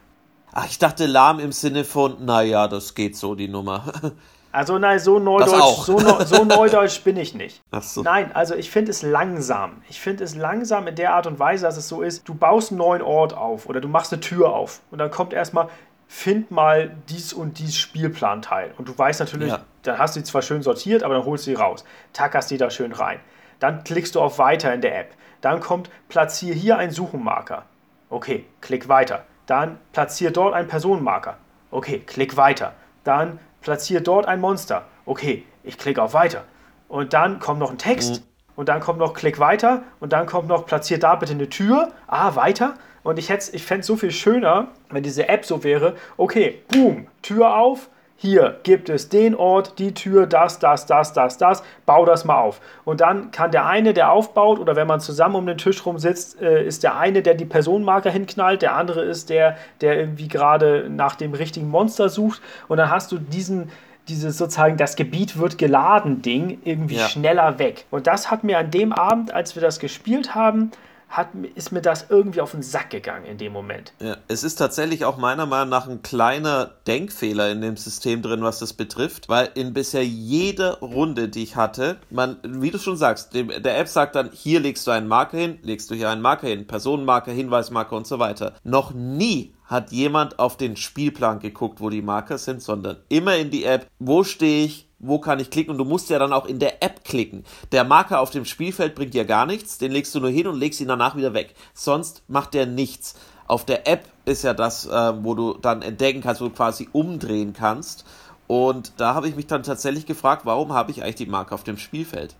Ach, ich dachte lahm im Sinne von, naja, das geht so, die Nummer. (laughs) also nein, so neudeutsch, so, so neudeutsch bin ich nicht. (laughs) Ach so. Nein, also ich finde es langsam. Ich finde es langsam in der Art und Weise, dass es so ist, du baust einen neuen Ort auf oder du machst eine Tür auf und dann kommt erstmal, find mal dies und dies Spielplanteil. Und du weißt natürlich, Ja. dann hast du die zwar schön sortiert, aber dann holst du die raus, tackerst die da schön rein. Dann klickst du auf Weiter in der App. Dann kommt, platziere hier einen Suchenmarker. Okay, klick weiter. Dann platziere dort einen Personenmarker. Okay, klick weiter. Dann platziere dort ein Monster. Okay, ich klicke auf weiter. Und dann kommt noch ein Text. Und dann kommt noch Klick weiter. Und dann kommt noch Platziere da bitte eine Tür. Ah, weiter. Und ich, ich fände es so viel schöner, wenn diese App so wäre. Okay, boom, Tür auf. Hier gibt es den Ort, die Tür, das, das, das, das, das. Bau das mal auf. Und dann kann der eine, der aufbaut, oder wenn man zusammen um den Tisch rum sitzt, äh, ist der eine, der die Personenmarker hinknallt, der andere ist der, der irgendwie gerade nach dem richtigen Monster sucht. Und dann hast du diesen, dieses sozusagen, das Gebiet wird geladen Ding irgendwie Ja. schneller weg. Und das hat mir an dem Abend, als wir das gespielt haben, hat, ist mir das irgendwie auf den Sack gegangen in dem Moment. Ja, es ist tatsächlich auch meiner Meinung nach ein kleiner Denkfehler in dem System drin, was das betrifft, weil in bisher jeder Runde, die ich hatte, man, wie du schon sagst, dem, der App sagt dann, hier legst du einen Marker hin, legst du hier einen Marker hin, Personenmarker, Hinweismarker und so weiter. Noch nie hat jemand auf den Spielplan geguckt, wo die Marker sind, sondern immer in die App, wo stehe ich, wo kann ich klicken und du musst ja dann auch in der App klicken. Der Marker auf dem Spielfeld bringt dir gar nichts, den legst du nur hin und legst ihn danach wieder weg. Sonst macht der nichts. Auf der App ist ja das, äh, wo du dann entdecken kannst, wo du quasi umdrehen kannst. Und da habe ich mich dann tatsächlich gefragt, warum habe ich eigentlich die Marke auf dem Spielfeld?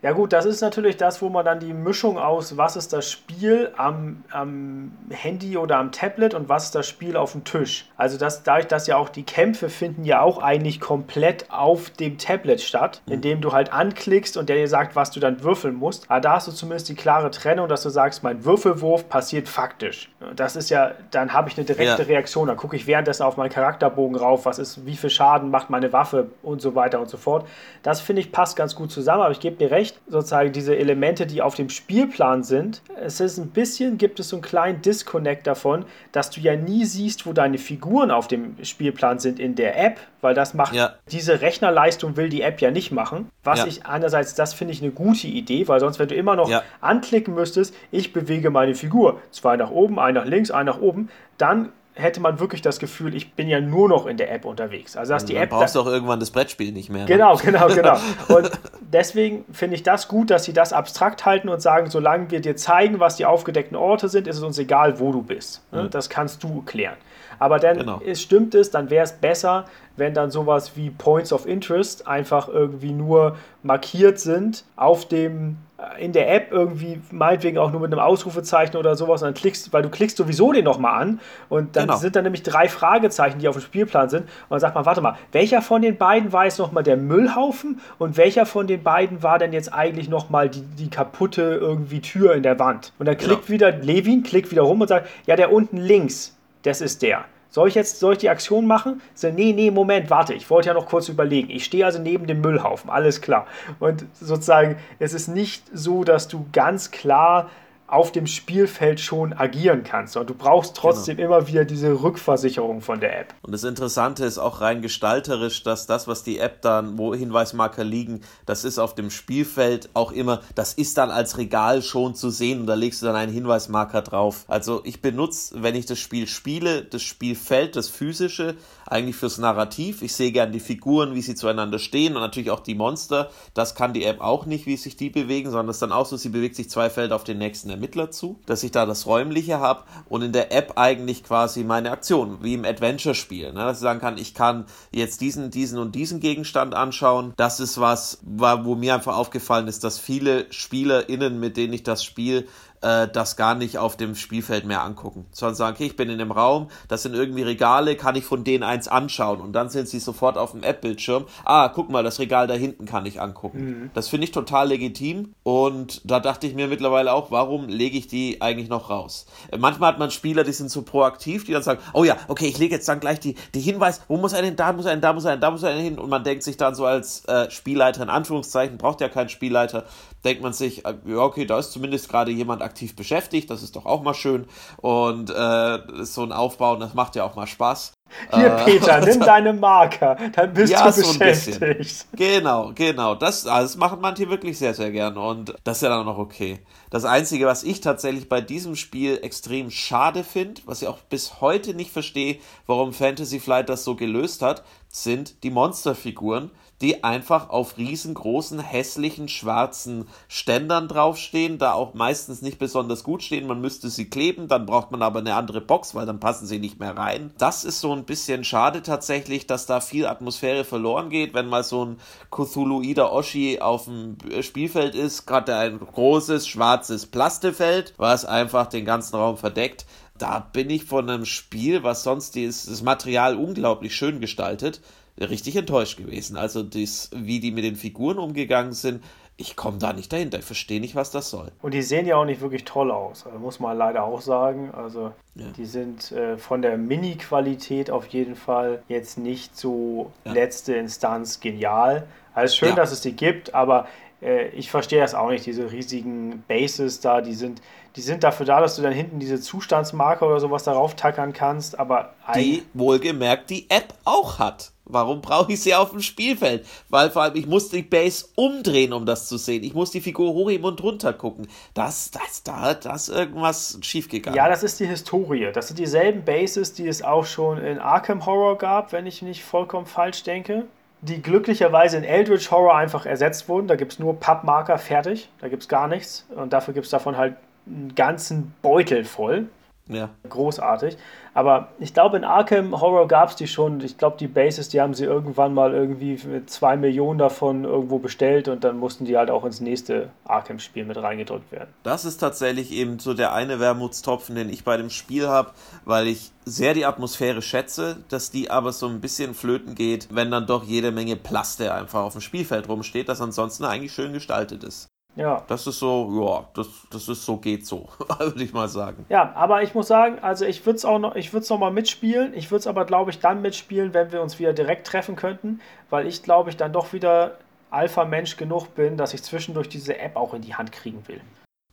Ja gut, das ist natürlich das, wo man dann die Mischung aus, was ist das Spiel am, am Handy oder am Tablet und was ist das Spiel auf dem Tisch. Also das, dadurch, dass ja auch die Kämpfe finden ja auch eigentlich komplett auf dem Tablet statt, indem du halt anklickst und der dir sagt, was du dann würfeln musst. Aber da hast du zumindest die klare Trennung, dass du sagst, mein Würfelwurf passiert faktisch. Das ist ja, dann habe ich eine direkte Ja. Reaktion. Dann gucke ich währenddessen auf meinen Charakterbogen rauf, was ist, wie viel Schaden macht meine Waffe und so weiter und so fort. Das finde ich passt ganz gut zusammen, aber ich gebe dir recht, sozusagen diese Elemente, die auf dem Spielplan sind, es ist ein bisschen, gibt es so einen kleinen Disconnect davon, dass du ja nie siehst, wo deine Figuren auf dem Spielplan sind in der App, weil das macht, Ja. diese Rechnerleistung will die App ja nicht machen. Was Ja. ich einerseits, das finde ich eine gute Idee, weil sonst, wenn du immer noch Ja. anklicken müsstest, ich bewege meine Figur, zwei nach oben, ein nach links, ein nach oben, dann hätte man wirklich das Gefühl, ich bin ja nur noch in der App unterwegs. Also dass die dann App brauchst du auch irgendwann das Brettspiel nicht mehr. Ne? Genau, genau, genau. (laughs) Und deswegen finde ich das gut, dass sie das abstrakt halten und sagen, solange wir dir zeigen, was die aufgedeckten Orte sind, ist es uns egal, wo du bist. Ne? Das kannst du klären. Aber dann Genau. ist, stimmt es, dann wäre es besser, wenn dann sowas wie Points of Interest einfach irgendwie nur markiert sind auf dem äh, in der App irgendwie meinetwegen auch nur mit einem Ausrufezeichen oder sowas und dann klickst, weil du klickst sowieso den nochmal an und dann Genau. sind da nämlich drei Fragezeichen, die auf dem Spielplan sind und dann sagt man, warte mal, welcher von den beiden war jetzt nochmal der Müllhaufen und welcher von den beiden war denn jetzt eigentlich nochmal die, die kaputte irgendwie Tür in der Wand? Und dann klickt Genau. wieder Levin, klickt wieder rum und sagt, ja, der unten links, das ist der. Soll ich jetzt soll ich die Aktion machen? So, nee, nee, Moment, warte, ich wollte ja noch kurz überlegen. Ich stehe also neben dem Müllhaufen, alles klar. Und sozusagen, es ist nicht so, dass du ganz klar auf dem Spielfeld schon agieren kannst, sondern du brauchst trotzdem immer wieder diese Rückversicherung von der App. Und das Interessante ist auch rein gestalterisch, dass das, was die App dann, wo Hinweismarker liegen, das ist auf dem Spielfeld auch immer, das ist dann als Regal schon zu sehen und da legst du dann einen Hinweismarker drauf. Also ich benutze, wenn ich das Spiel spiele, das Spielfeld, das physische, eigentlich fürs Narrativ. Ich sehe gern die Figuren, wie sie zueinander stehen und natürlich auch die Monster. Das kann die App auch nicht, wie sich die bewegen, sondern es ist dann auch so, sie bewegt sich zwei Felder auf den nächsten Ermittler zu, dass ich da das Räumliche habe und in der App eigentlich quasi meine Aktion, wie im Adventure-Spiel, ne? dass ich sagen kann, ich kann jetzt diesen, diesen und diesen Gegenstand anschauen. Das ist was, wo mir einfach aufgefallen ist, dass viele SpielerInnen, mit denen ich das Spiel äh, das gar nicht auf dem Spielfeld mehr angucken, sondern sagen, okay, ich bin in dem Raum, das sind irgendwie Regale, kann ich von denen eins anschauen und dann sind sie sofort auf dem App-Bildschirm. Ah, guck mal, das Regal da hinten kann ich angucken. Mhm. Das finde ich total legitim und da dachte ich mir mittlerweile auch, warum lege ich die eigentlich noch raus? Äh, manchmal hat man Spieler, die sind so proaktiv, die dann sagen, oh ja, okay, ich lege jetzt dann gleich die, die Hinweis, wo muss er denn, da muss er denn, da muss er denn, da muss er hin und man denkt sich dann so als äh, Spielleiter in Anführungszeichen, braucht ja keinen Spielleiter, denkt man sich, äh, ja, okay, da ist zumindest gerade jemand aktiv beschäftigt, das ist doch auch mal schön. Und äh, so ein Aufbau, das macht ja auch mal Spaß. Hier, äh, Peter, (laughs) nimm deine Marker, dann bist ja, du beschäftigt. So genau, genau. Das, also das machen manche wirklich sehr, sehr gern und das ist ja dann auch okay. Das Einzige, was ich tatsächlich bei diesem Spiel extrem schade finde, was ich auch bis heute nicht verstehe, warum Fantasy Flight das so gelöst hat, sind die Monsterfiguren, die einfach auf riesengroßen, hässlichen, schwarzen Ständern draufstehen, da auch meistens nicht besonders gut stehen. Man müsste sie kleben, dann braucht man aber eine andere Box, weil dann passen sie nicht mehr rein. Das ist so ein bisschen schade tatsächlich, dass da viel Atmosphäre verloren geht, wenn mal so ein Cthulhuider Oshi auf dem Spielfeld ist, gerade ein großes, schwarzes Plastefeld, was einfach den ganzen Raum verdeckt da bin ich von einem Spiel, was sonst ist, das Material unglaublich schön gestaltet, richtig enttäuscht gewesen. Also dies, wie die mit den Figuren umgegangen sind, ich komme da nicht dahinter. Ich verstehe nicht, was das soll. Und die sehen ja auch nicht wirklich toll aus. Also muss man leider auch sagen. Also ja. die sind äh, von der Mini-Qualität auf jeden Fall jetzt nicht so ja. letzte Instanz genial. Also schön, ja. dass es die gibt, aber äh, ich verstehe das auch nicht. Diese riesigen Bases da, die sind, die sind dafür da, dass du dann hinten diese Zustandsmarker oder sowas darauf tackern kannst, aber die wohlgemerkt die App auch hat. Warum brauche ich sie auf dem Spielfeld? Weil vor allem, ich muss die Base umdrehen, um das zu sehen. Ich muss die Figur hochheben und runter gucken. Das, das, da, da ist irgendwas schiefgegangen. Ja, das ist die Historie. Das sind dieselben Bases, die es auch schon in Arkham Horror gab, wenn ich nicht vollkommen falsch denke. Die glücklicherweise in Eldritch Horror einfach ersetzt wurden. Da gibt es nur Pappmarker fertig. Da gibt es gar nichts. Und dafür gibt es davon halt einen ganzen Beutel voll. Ja. Großartig. Aber ich glaube, in Arkham Horror gab es die schon. Ich glaube, die Bases, die haben sie irgendwann mal irgendwie mit zwei Millionen davon irgendwo bestellt und dann mussten die halt auch ins nächste Arkham-Spiel mit reingedrückt werden. Das ist tatsächlich eben so der eine Wermutstropfen, den ich bei dem Spiel habe, weil ich sehr die Atmosphäre schätze, dass die aber so ein bisschen flöten geht, wenn dann doch jede Menge Plaste einfach auf dem Spielfeld rumsteht, das ansonsten eigentlich schön gestaltet ist. Ja. Das ist so, ja, das, das ist so, geht so, (laughs) würde ich mal sagen. Ja, aber ich muss sagen, also ich würde es auch noch, ich würde es noch mal mitspielen. Ich würde es aber, glaube ich, dann mitspielen, wenn wir uns wieder direkt treffen könnten, weil ich, glaube ich, dann doch wieder Alpha-Mensch genug bin, dass ich zwischendurch diese App auch in die Hand kriegen will.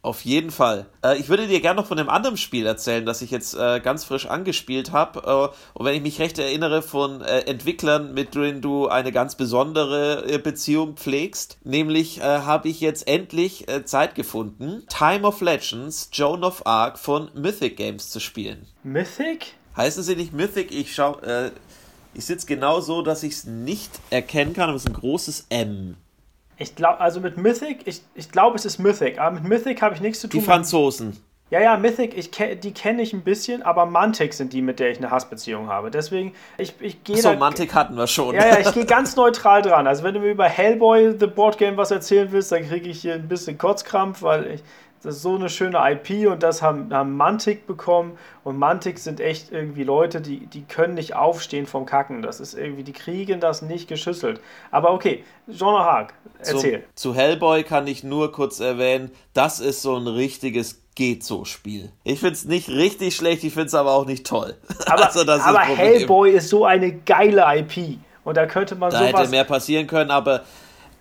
Auf jeden Fall. Äh, ich würde dir gerne noch von einem anderen Spiel erzählen, das ich jetzt äh, ganz frisch angespielt habe. Äh, und wenn ich mich recht erinnere, von äh, Entwicklern, mit denen du eine ganz besondere äh, Beziehung pflegst. Nämlich äh, habe ich jetzt endlich Zeit gefunden, Time of Legends, Joan of Arc von Mythic Games zu spielen. Mythic? Heißen sie nicht Mythic? Ich schau. ich sitze genau so, dass ich es nicht erkennen kann, aber es ist ein großes M. Ich glaube, also mit Mythic, ich, ich glaube, es ist Mythic, aber mit Mythic habe ich nichts zu tun. Die Franzosen. Ja, ja, Mythic, ich, die kenne ich ein bisschen, aber Mantic sind die, mit der ich eine Hassbeziehung habe. Deswegen, ich, ich gehe. So, Mantic hatten wir schon. Ja, ja, ich gehe (laughs) ganz neutral dran. Also, wenn du mir über Hellboy, The Board Game, was erzählen willst, dann kriege ich hier ein bisschen Kotzkrampf, weil ich, das ist so eine schöne IP und das haben, haben Mantic bekommen. Und Mantic sind echt irgendwie Leute, die, die können nicht aufstehen vom Kacken. Das ist irgendwie, die kriegen das nicht geschüsselt. Aber okay, Jean Haag, erzähl. Zu, zu Hellboy kann ich nur kurz erwähnen, das ist so ein richtiges geht so Spiel. Ich finde es nicht richtig schlecht, ich finde es aber auch nicht toll. (laughs) Aber, also aber Hellboy ist so eine geile IP. Und da könnte man da sowas... Da hätte mehr passieren können, aber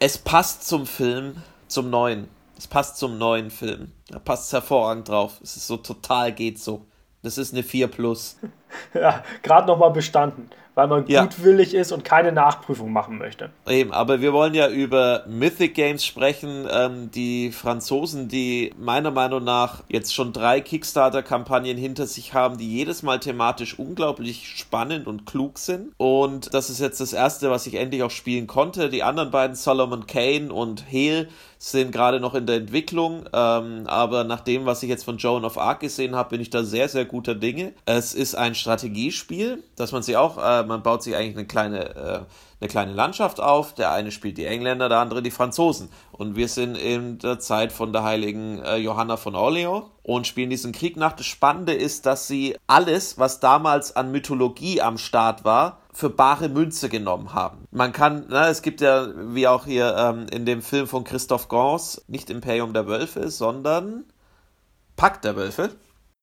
es passt zum Film, zum neuen. Es passt zum neuen Film. Da passt es hervorragend drauf. Es ist so total geht so. Das ist eine 4 plus. (laughs) ja, gerade nochmal bestanden weil man ja. gutwillig ist und keine Nachprüfung machen möchte. Eben, aber wir wollen ja über Mythic Games sprechen, ähm, die Franzosen, die meiner Meinung nach jetzt schon drei Kickstarter-Kampagnen hinter sich haben, die jedes Mal thematisch unglaublich spannend und klug sind. Und das ist jetzt das erste, was ich endlich auch spielen konnte. Die anderen beiden, Solomon Kane und Hale, sind gerade noch in der Entwicklung, ähm, aber nach dem, was ich jetzt von Joan of Arc gesehen habe, bin ich da sehr, sehr guter Dinge. Es ist ein Strategiespiel, dass man sich auch, äh, man baut sich eigentlich eine kleine, äh, eine kleine Landschaft auf. Der eine spielt die Engländer, der andere die Franzosen. Und wir sind in der Zeit von der heiligen äh, Johanna von Orleans und spielen diesen Krieg nach. Das Spannende ist, dass sie alles, was damals an Mythologie am Start war, für bare Münze genommen haben. Man kann, na, es gibt ja, wie auch hier ähm, in dem Film von Christoph Gans, nicht Imperium der Wölfe, sondern Pakt der Wölfe,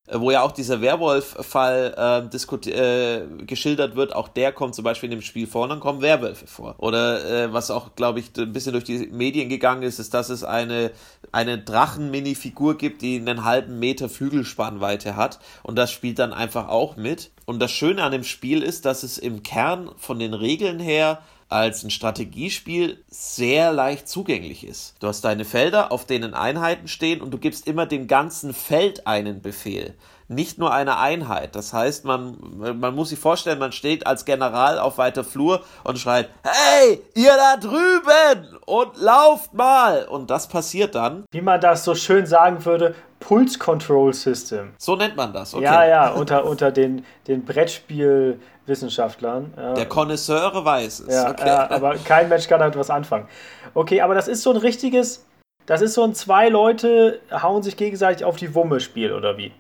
wo ja auch dieser Werwolf-Fall äh, äh, geschildert wird, auch der kommt zum Beispiel in dem Spiel vor und dann kommen Werwölfe vor. Oder äh, was auch, glaube ich, ein bisschen durch die Medien gegangen ist, ist, dass es eine, eine Drachen-Mini-Figur gibt, die einen halben Meter Flügelspannweite hat und das spielt dann einfach auch mit. Und das Schöne an dem Spiel ist, dass es im Kern von den Regeln her als ein Strategiespiel sehr leicht zugänglich ist. Du hast deine Felder, auf denen Einheiten stehen und du gibst immer dem ganzen Feld einen Befehl nicht nur eine Einheit. Das heißt, man, man muss sich vorstellen, man steht als General auf weiter Flur und schreit, hey, ihr da drüben und lauft mal. Und das passiert dann. Wie man das so schön sagen würde, Pulse Control System. So nennt man das, okay. Ja, ja, unter, unter den, den Brettspielwissenschaftlern. Der Konnoisseure weiß es. Ja, okay. ja, aber kein Mensch kann damit was anfangen. Okay, aber das ist so ein richtiges, das ist so ein zwei Leute hauen sich gegenseitig auf die Wumme Spiel, oder wie?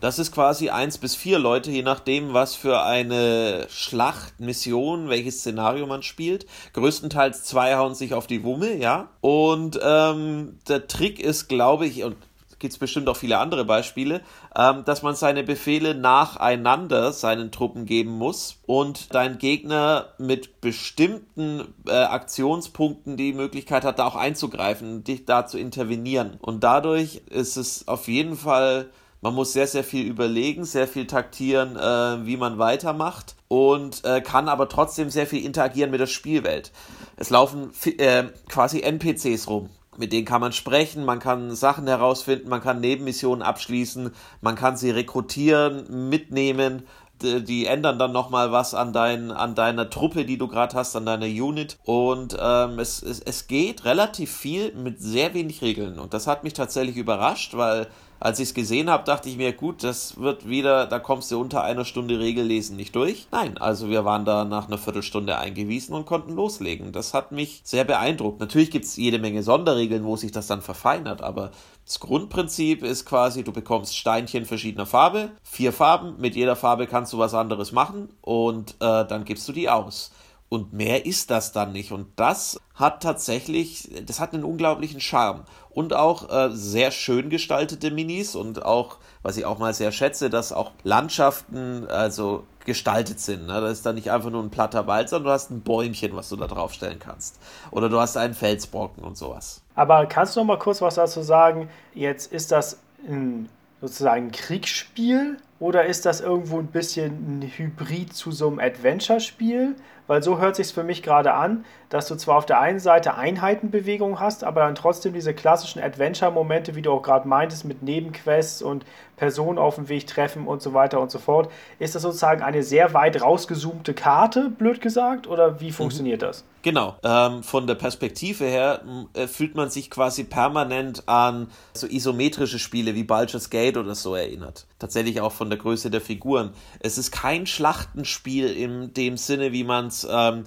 Das ist quasi eins bis vier Leute, je nachdem, was für eine Schlachtmission, welches Szenario man spielt. Größtenteils zwei hauen sich auf die Wumme, ja. Und ähm, der Trick ist, glaube ich, und gibt es bestimmt auch viele andere Beispiele, ähm, dass man seine Befehle nacheinander seinen Truppen geben muss und dein Gegner mit bestimmten äh, Aktionspunkten die Möglichkeit hat, da auch einzugreifen, dich da zu intervenieren. Und dadurch ist es auf jeden Fall man muss sehr, sehr viel überlegen, sehr viel taktieren, äh, wie man weitermacht und äh, kann aber trotzdem sehr viel interagieren mit der Spielwelt. Es laufen äh, quasi NPCs rum. Mit denen kann man sprechen, man kann Sachen herausfinden, man kann Nebenmissionen abschließen, man kann sie rekrutieren, mitnehmen, die ändern dann nochmal was an, dein, an deiner Truppe, die du gerade hast, an deiner Unit. Und ähm, es, es, es geht relativ viel mit sehr wenig Regeln. Und das hat mich tatsächlich überrascht, weil als ich es gesehen habe, dachte ich mir, gut, das wird wieder, da kommst du unter einer Stunde Regellesen nicht durch. Nein, also wir waren da nach einer Viertelstunde eingewiesen und konnten loslegen. Das hat mich sehr beeindruckt. Natürlich gibt es jede Menge Sonderregeln, wo sich das dann verfeinert, aber das Grundprinzip ist quasi, du bekommst Steinchen verschiedener Farbe, vier Farben, mit jeder Farbe kannst du was anderes machen und äh, dann gibst du die aus. Und mehr ist das dann nicht. Und das hat tatsächlich, das hat einen unglaublichen Charme. Und auch äh, sehr schön gestaltete Minis und auch, was ich auch mal sehr schätze, dass auch Landschaften, also gestaltet sind. Ne? Das ist dann nicht einfach nur ein platter Wald, sondern du hast ein Bäumchen, was du da draufstellen kannst. Oder du hast einen Felsbrocken und sowas. Aber kannst du noch mal kurz was dazu sagen? Jetzt ist das ein, sozusagen ein Kriegsspiel oder ist das irgendwo ein bisschen ein Hybrid zu so einem Adventure-Spiel? weil so hört sich für mich gerade an, dass du zwar auf der einen Seite Einheitenbewegungen hast, aber dann trotzdem diese klassischen Adventure-Momente, wie du auch gerade meintest, mit Nebenquests und Personen auf dem Weg treffen und so weiter und so fort. Ist das sozusagen eine sehr weit rausgezoomte Karte, blöd gesagt, oder wie mhm. funktioniert mhm. das? Genau, ähm, von der Perspektive her äh, fühlt man sich quasi permanent an so isometrische Spiele wie Baldur's Gate oder so erinnert. Tatsächlich auch von der Größe der Figuren. Es ist kein Schlachtenspiel in dem Sinne, wie man es ähm,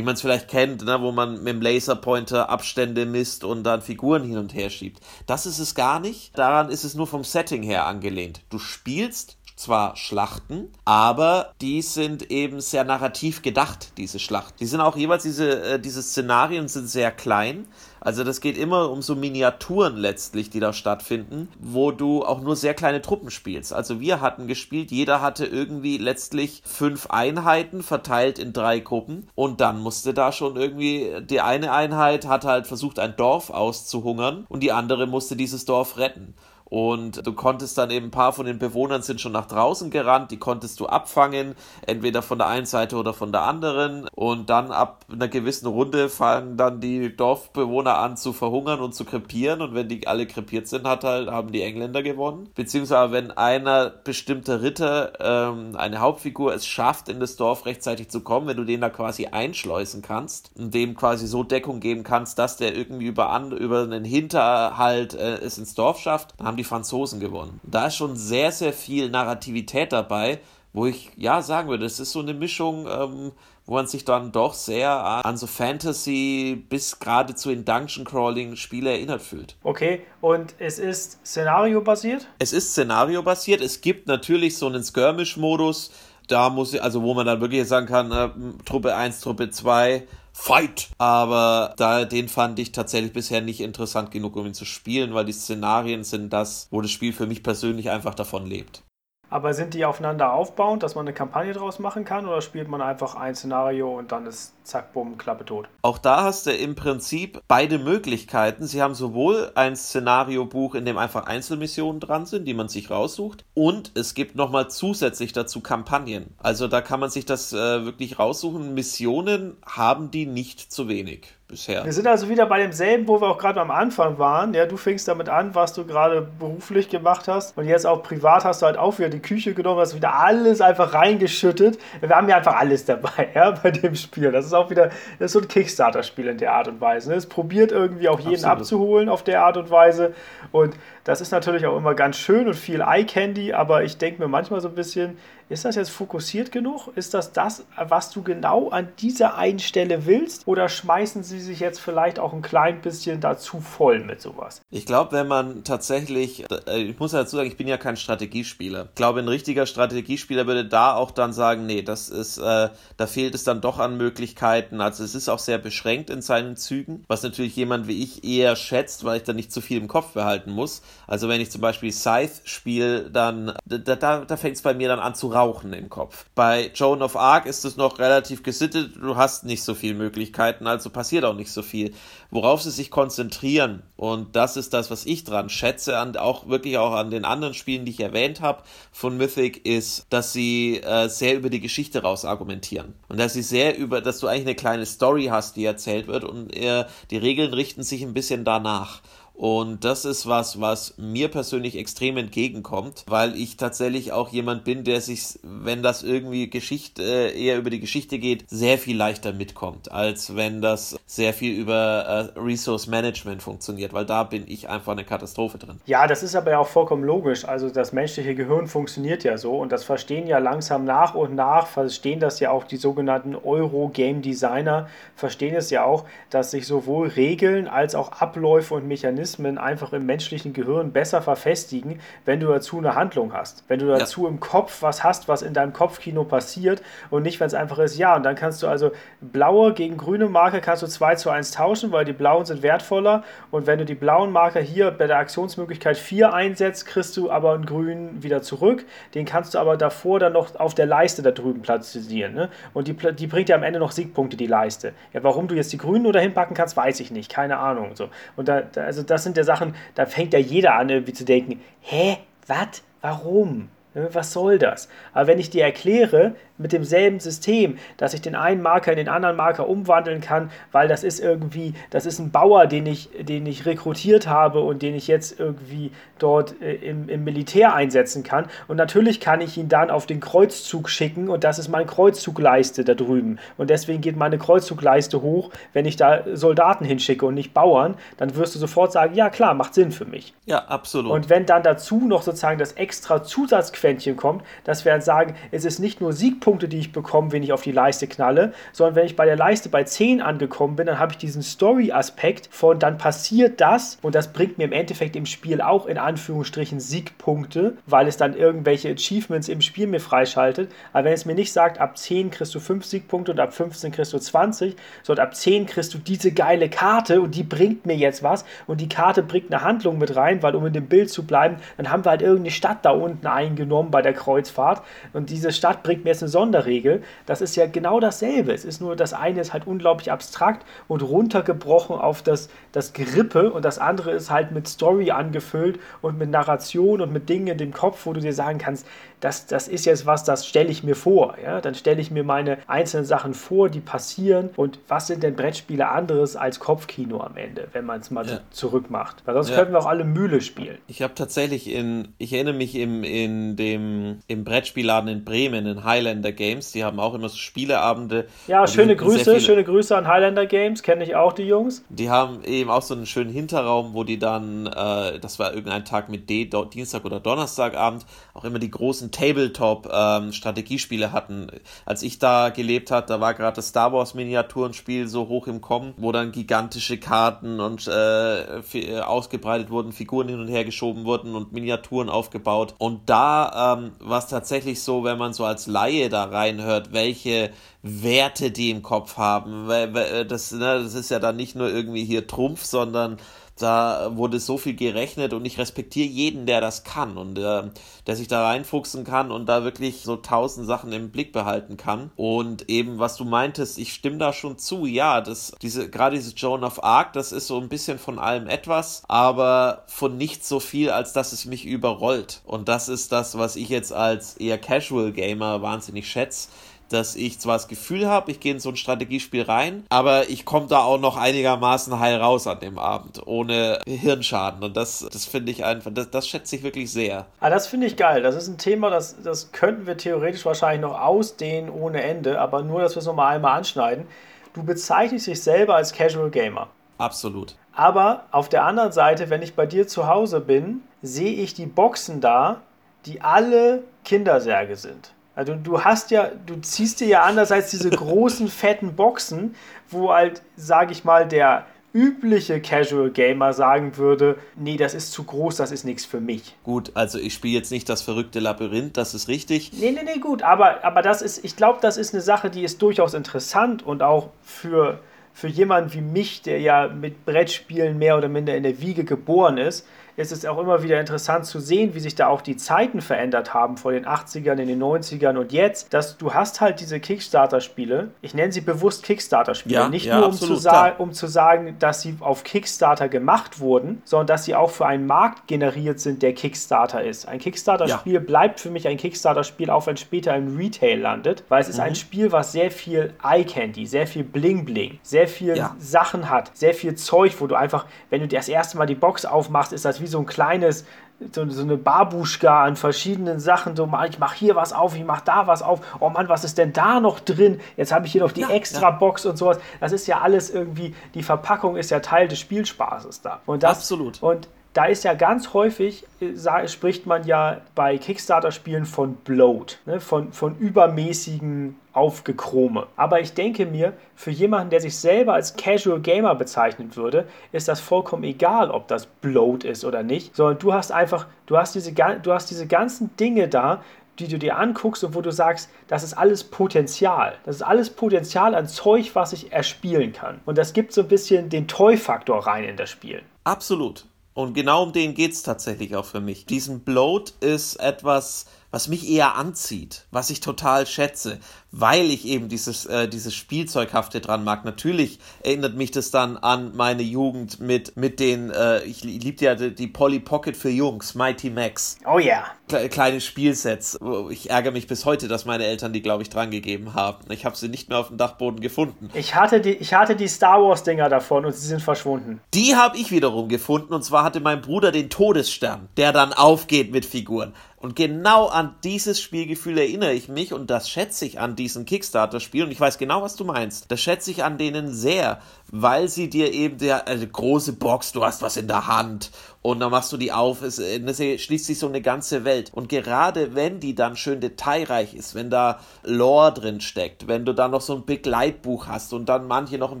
vielleicht kennt, ne, wo man mit dem Laserpointer Abstände misst und dann Figuren hin und her schiebt. Das ist es gar nicht. Daran ist es nur vom Setting her angelehnt. Du spielst zwar Schlachten, aber die sind eben sehr narrativ gedacht, diese Schlachten. Die sind auch jeweils, diese, äh, diese Szenarien sind sehr klein. Also das geht immer um so Miniaturen letztlich, die da stattfinden, wo du auch nur sehr kleine Truppen spielst. Also wir hatten gespielt, jeder hatte irgendwie letztlich fünf Einheiten verteilt in drei Gruppen und dann musste da schon irgendwie, die eine Einheit hat halt versucht, ein Dorf auszuhungern und die andere musste dieses Dorf retten. Und du konntest dann eben ein paar von den Bewohnern sind schon nach draußen gerannt, die konntest du abfangen, entweder von der einen Seite oder von der anderen. Und dann ab einer gewissen Runde fangen dann die Dorfbewohner an zu verhungern und zu krepieren. Und wenn die alle krepiert sind, hat halt, haben die Engländer gewonnen. Beziehungsweise wenn einer bestimmter Ritter, ähm, eine Hauptfigur, es schafft, in das Dorf rechtzeitig zu kommen, wenn du den da quasi einschleusen kannst und dem quasi so Deckung geben kannst, dass der irgendwie über, an, über einen Hinterhalt äh, es ins Dorf schafft, dann haben die Franzosen gewonnen. Da ist schon sehr, sehr viel Narrativität dabei, wo ich ja sagen würde, es ist so eine Mischung, ähm, wo man sich dann doch sehr an so Fantasy bis geradezu in Dungeon Crawling Spiele erinnert fühlt. Okay, und es ist Szenario-basiert? Es ist Szenario-basiert. Es gibt natürlich so einen Skirmish-Modus, da muss ich, also wo man dann wirklich sagen kann, äh, Truppe 1, Truppe 2, Fight! Aber da, den fand ich tatsächlich bisher nicht interessant genug, um ihn zu spielen, weil die Szenarien sind das, wo das Spiel für mich persönlich einfach davon lebt. Aber sind die aufeinander aufbauend, dass man eine Kampagne draus machen kann oder spielt man einfach ein Szenario und dann ist zack, bumm, Klappe tot? Auch da hast du im Prinzip beide Möglichkeiten. Sie haben sowohl ein Szenariobuch, in dem einfach Einzelmissionen dran sind, die man sich raussucht, und es gibt nochmal zusätzlich dazu Kampagnen. Also da kann man sich das äh, wirklich raussuchen. Missionen haben die nicht zu wenig bisher. Wir sind also wieder bei demselben, wo wir auch gerade am Anfang waren. Ja, du fängst damit an, was du gerade beruflich gemacht hast. Und jetzt auch privat hast du halt auch wieder die Küche genommen, hast wieder alles einfach reingeschüttet. Wir haben ja einfach alles dabei, (laughs) ja, bei dem Spiel. Das ist auch wieder, das ist so ein Kickstarter-Spiel in der Art und Weise. Ne? Es probiert irgendwie auch jeden Absolut. abzuholen auf der Art und Weise. Und das ist natürlich auch immer ganz schön und viel Eye-Candy, aber ich denke mir manchmal so ein bisschen, ist das jetzt fokussiert genug? Ist das das, was du genau an dieser einen Stelle willst? Oder schmeißen sie sich jetzt vielleicht auch ein klein bisschen dazu voll mit sowas? Ich glaube, wenn man tatsächlich, äh, ich muss dazu sagen, ich bin ja kein Strategiespieler. Ich glaube, ein richtiger Strategiespieler würde da auch dann sagen, nee, das ist, äh, da fehlt es dann doch an Möglichkeiten. Also es ist auch sehr beschränkt in seinen Zügen, was natürlich jemand wie ich eher schätzt, weil ich da nicht zu viel im Kopf behalten muss. Also wenn ich zum Beispiel Scythe spiele, dann da, da, da fängt es bei mir dann an zu Rauchen im Kopf. Bei Joan of Arc ist es noch relativ gesittet, du hast nicht so viele Möglichkeiten, also passiert auch nicht so viel. Worauf sie sich konzentrieren, und das ist das, was ich dran schätze, an, auch wirklich auch an den anderen Spielen, die ich erwähnt habe von Mythic, ist, dass sie äh, sehr über die Geschichte raus argumentieren. Und dass sie sehr über, dass du eigentlich eine kleine Story hast, die erzählt wird und äh, die Regeln richten sich ein bisschen danach. Und das ist was, was mir persönlich extrem entgegenkommt, weil ich tatsächlich auch jemand bin, der sich, wenn das irgendwie Geschichte, äh, eher über die Geschichte geht, sehr viel leichter mitkommt, als wenn das sehr viel über äh, Resource Management funktioniert, weil da bin ich einfach eine Katastrophe drin. Ja, das ist aber ja auch vollkommen logisch. Also das menschliche Gehirn funktioniert ja so und das verstehen ja langsam nach und nach, verstehen das ja auch die sogenannten Euro-Game-Designer, verstehen es ja auch, dass sich sowohl Regeln als auch Abläufe und Mechanismen Mechanismen einfach im menschlichen Gehirn besser verfestigen, wenn du dazu eine Handlung hast. Wenn du dazu ja. im Kopf was hast, was in deinem Kopfkino passiert und nicht, wenn es einfach ist, ja, und dann kannst du also blaue gegen grüne Marker kannst du 2 zu 1 tauschen, weil die blauen sind wertvoller und wenn du die blauen Marker hier bei der Aktionsmöglichkeit 4 einsetzt, kriegst du aber einen grünen wieder zurück. Den kannst du aber davor dann noch auf der Leiste da drüben platzieren. Ne? Und die, die bringt dir am Ende noch Siegpunkte, die Leiste. Ja, warum du jetzt die grünen oder hinpacken kannst, weiß ich nicht. Keine Ahnung. So. Und da, also das das sind ja Sachen, da fängt ja jeder an, irgendwie zu denken, hä, was, warum? Was soll das? Aber wenn ich dir erkläre, mit demselben System, dass ich den einen Marker in den anderen Marker umwandeln kann, weil das ist irgendwie, das ist ein Bauer, den ich, den ich rekrutiert habe und den ich jetzt irgendwie dort äh, im, im Militär einsetzen kann. Und natürlich kann ich ihn dann auf den Kreuzzug schicken und das ist meine Kreuzzugleiste da drüben. Und deswegen geht meine Kreuzzugleiste hoch, wenn ich da Soldaten hinschicke und nicht Bauern, dann wirst du sofort sagen, ja klar, macht Sinn für mich. Ja, absolut. Und wenn dann dazu noch sozusagen das extra Zusatzquäntchen kommt, dass wir dann sagen, es ist nicht nur Siegpunkt, Punkte, die ich bekomme, wenn ich auf die Leiste knalle, sondern wenn ich bei der Leiste bei 10 angekommen bin, dann habe ich diesen Story-Aspekt von dann passiert das und das bringt mir im Endeffekt im Spiel auch in Anführungsstrichen Siegpunkte, weil es dann irgendwelche Achievements im Spiel mir freischaltet. Aber wenn es mir nicht sagt, ab 10 kriegst du 5 Siegpunkte und ab 15 kriegst du 20, sondern ab 10 kriegst du diese geile Karte und die bringt mir jetzt was und die Karte bringt eine Handlung mit rein, weil um in dem Bild zu bleiben, dann haben wir halt irgendeine Stadt da unten eingenommen bei der Kreuzfahrt und diese Stadt bringt mir jetzt eine Sonderregel. Das ist ja genau dasselbe. Es ist nur, das eine ist halt unglaublich abstrakt und runtergebrochen auf das, das Gerippe und das andere ist halt mit Story angefüllt und mit Narration und mit Dingen in dem Kopf, wo du dir sagen kannst, das, das ist jetzt was, das stelle ich mir vor. Ja? Dann stelle ich mir meine einzelnen Sachen vor, die passieren und was sind denn Brettspiele anderes als Kopfkino am Ende, wenn man es mal ja. zurückmacht. Weil sonst ja. könnten wir auch alle Mühle spielen. Ich habe tatsächlich in, ich erinnere mich im, in dem, im Brettspielladen in Bremen, in Highlander Highlander Games. Die haben auch immer so Spieleabende. Ja, die schöne Grüße, schöne Grüße an Highlander Games, kenne ich auch die Jungs. Die haben eben auch so einen schönen Hinterraum, wo die dann, äh, das war irgendein Tag mit D, Dienstag oder Donnerstagabend, auch immer die großen Tabletop-Strategiespiele hatten. Als ich da gelebt habe, da war gerade das Star Wars Miniaturenspiel so hoch im Kommen, wo dann gigantische Karten und äh, äh, ausgebreitet wurden, Figuren hin und her geschoben wurden und Miniaturen aufgebaut. Und da ähm, war es tatsächlich so, wenn man so als Laie da reinhört, welche Werte die im Kopf haben. Weil, weil, Das, ne, das ist ja dann nicht nur irgendwie hier Trumpf, sondern da wurde so viel gerechnet und ich respektiere jeden, der das kann und äh, der sich da reinfuchsen kann und da wirklich so tausend Sachen im Blick behalten kann. Und eben, was du meintest, ich stimme da schon zu, ja, das, diese, gerade diese Joan of Arc, das ist so ein bisschen von allem etwas, aber von nicht so viel, als dass es mich überrollt. Und das ist das, was ich jetzt als eher Casual Gamer wahnsinnig schätze dass ich zwar das Gefühl habe, ich gehe in so ein Strategiespiel rein, aber ich komme da auch noch einigermaßen heil raus an dem Abend, ohne Hirnschaden. Und das, das finde ich einfach, das, das schätze ich wirklich sehr. Ah, das finde ich geil. Das ist ein Thema, das, das könnten wir theoretisch wahrscheinlich noch ausdehnen ohne Ende, aber nur, dass wir es nochmal einmal anschneiden. Du bezeichnest dich selber als Casual Gamer. Absolut. Aber auf der anderen Seite, wenn ich bei dir zu Hause bin, sehe ich die Boxen da, die alle Kindersärge sind. Also du hast ja, du ziehst dir ja anders als diese großen, (laughs) fetten Boxen, wo halt, sage ich mal, der übliche Casual Gamer sagen würde, nee, das ist zu groß, das ist nichts für mich. Gut, also ich spiele jetzt nicht das verrückte Labyrinth, das ist richtig. Nee, nee, nee, gut, aber, aber das ist, ich glaube, das ist eine Sache, die ist durchaus interessant und auch für, für jemanden wie mich, der ja mit Brettspielen mehr oder minder in der Wiege geboren ist, ist es auch immer wieder interessant zu sehen, wie sich da auch die Zeiten verändert haben vor den 80ern, in den 90ern und jetzt, dass du hast halt diese Kickstarter-Spiele, ich nenne sie bewusst Kickstarter-Spiele, Ja, nicht ja, nur um zu, absolut, klar. um zu sagen, dass sie auf Kickstarter gemacht wurden, sondern dass sie auch für einen Markt generiert sind, der Kickstarter ist. Ein Kickstarter-Spiel bleibt für mich ein Kickstarter-Spiel, auch wenn es später im Retail landet, weil es ist Mhm. ein Spiel, was sehr viel Eye-Candy, sehr viel Bling-Bling, sehr viel Ja. Sachen hat, sehr viel Zeug, wo du einfach, wenn du das erste Mal die Box aufmachst, ist das wie so ein kleines, so, so eine Babuschka an verschiedenen Sachen. So, mal, ich mache hier was auf, ich mache da was auf. Oh Mann, was ist denn da noch drin? Jetzt habe ich hier noch die Ja, extra Box und sowas. Das ist ja alles irgendwie, die Verpackung ist ja Teil des Spielspaßes da. Und das, Absolut. Und da ist ja ganz häufig, äh, spricht man ja bei Kickstarter-Spielen von Bloat, ne? von, von übermäßigen Aufgekrome. Aber ich denke mir, für jemanden, der sich selber als Casual Gamer bezeichnen würde, ist das vollkommen egal, ob das Bloat ist oder nicht, sondern du hast einfach, du hast diese, du hast diese ganzen Dinge da, die du dir anguckst und wo du sagst, das ist alles Potenzial. Das ist alles Potenzial an Zeug, was ich erspielen kann. Und das gibt so ein bisschen den Toy-Faktor rein in das Spiel. Absolut. Und genau um den geht's tatsächlich auch für mich. Diesen Bloat ist etwas, was mich eher anzieht, was ich total schätze, weil ich eben dieses, äh, dieses Spielzeughafte dran mag. Natürlich erinnert mich das dann an meine Jugend mit, mit den, äh, ich liebte ja die, die Polly Pocket für Jungs, Mighty Max. Oh ja. Kle- kleine Spielsets. Ich ärgere mich bis heute, dass meine Eltern die, glaube ich, dran gegeben haben. Ich habe sie nicht mehr auf dem Dachboden gefunden. Ich hatte die, ich hatte die Star Wars-Dinger davon und sie sind verschwunden. Die habe ich wiederum gefunden und zwar hatte mein Bruder den Todesstern, der dann aufgeht mit Figuren. Und genau an dieses Spielgefühl erinnere ich mich und das schätze ich an diesen Kickstarter-Spielen und ich weiß genau, was du meinst. Das schätze ich an denen sehr, weil sie dir eben der eine große Box, du hast was in der Hand und dann machst du die auf, es, es schließt sich so eine ganze Welt. Und gerade wenn die dann schön detailreich ist, wenn da Lore drin steckt, wenn du dann noch so ein Begleitbuch hast und dann manche noch ein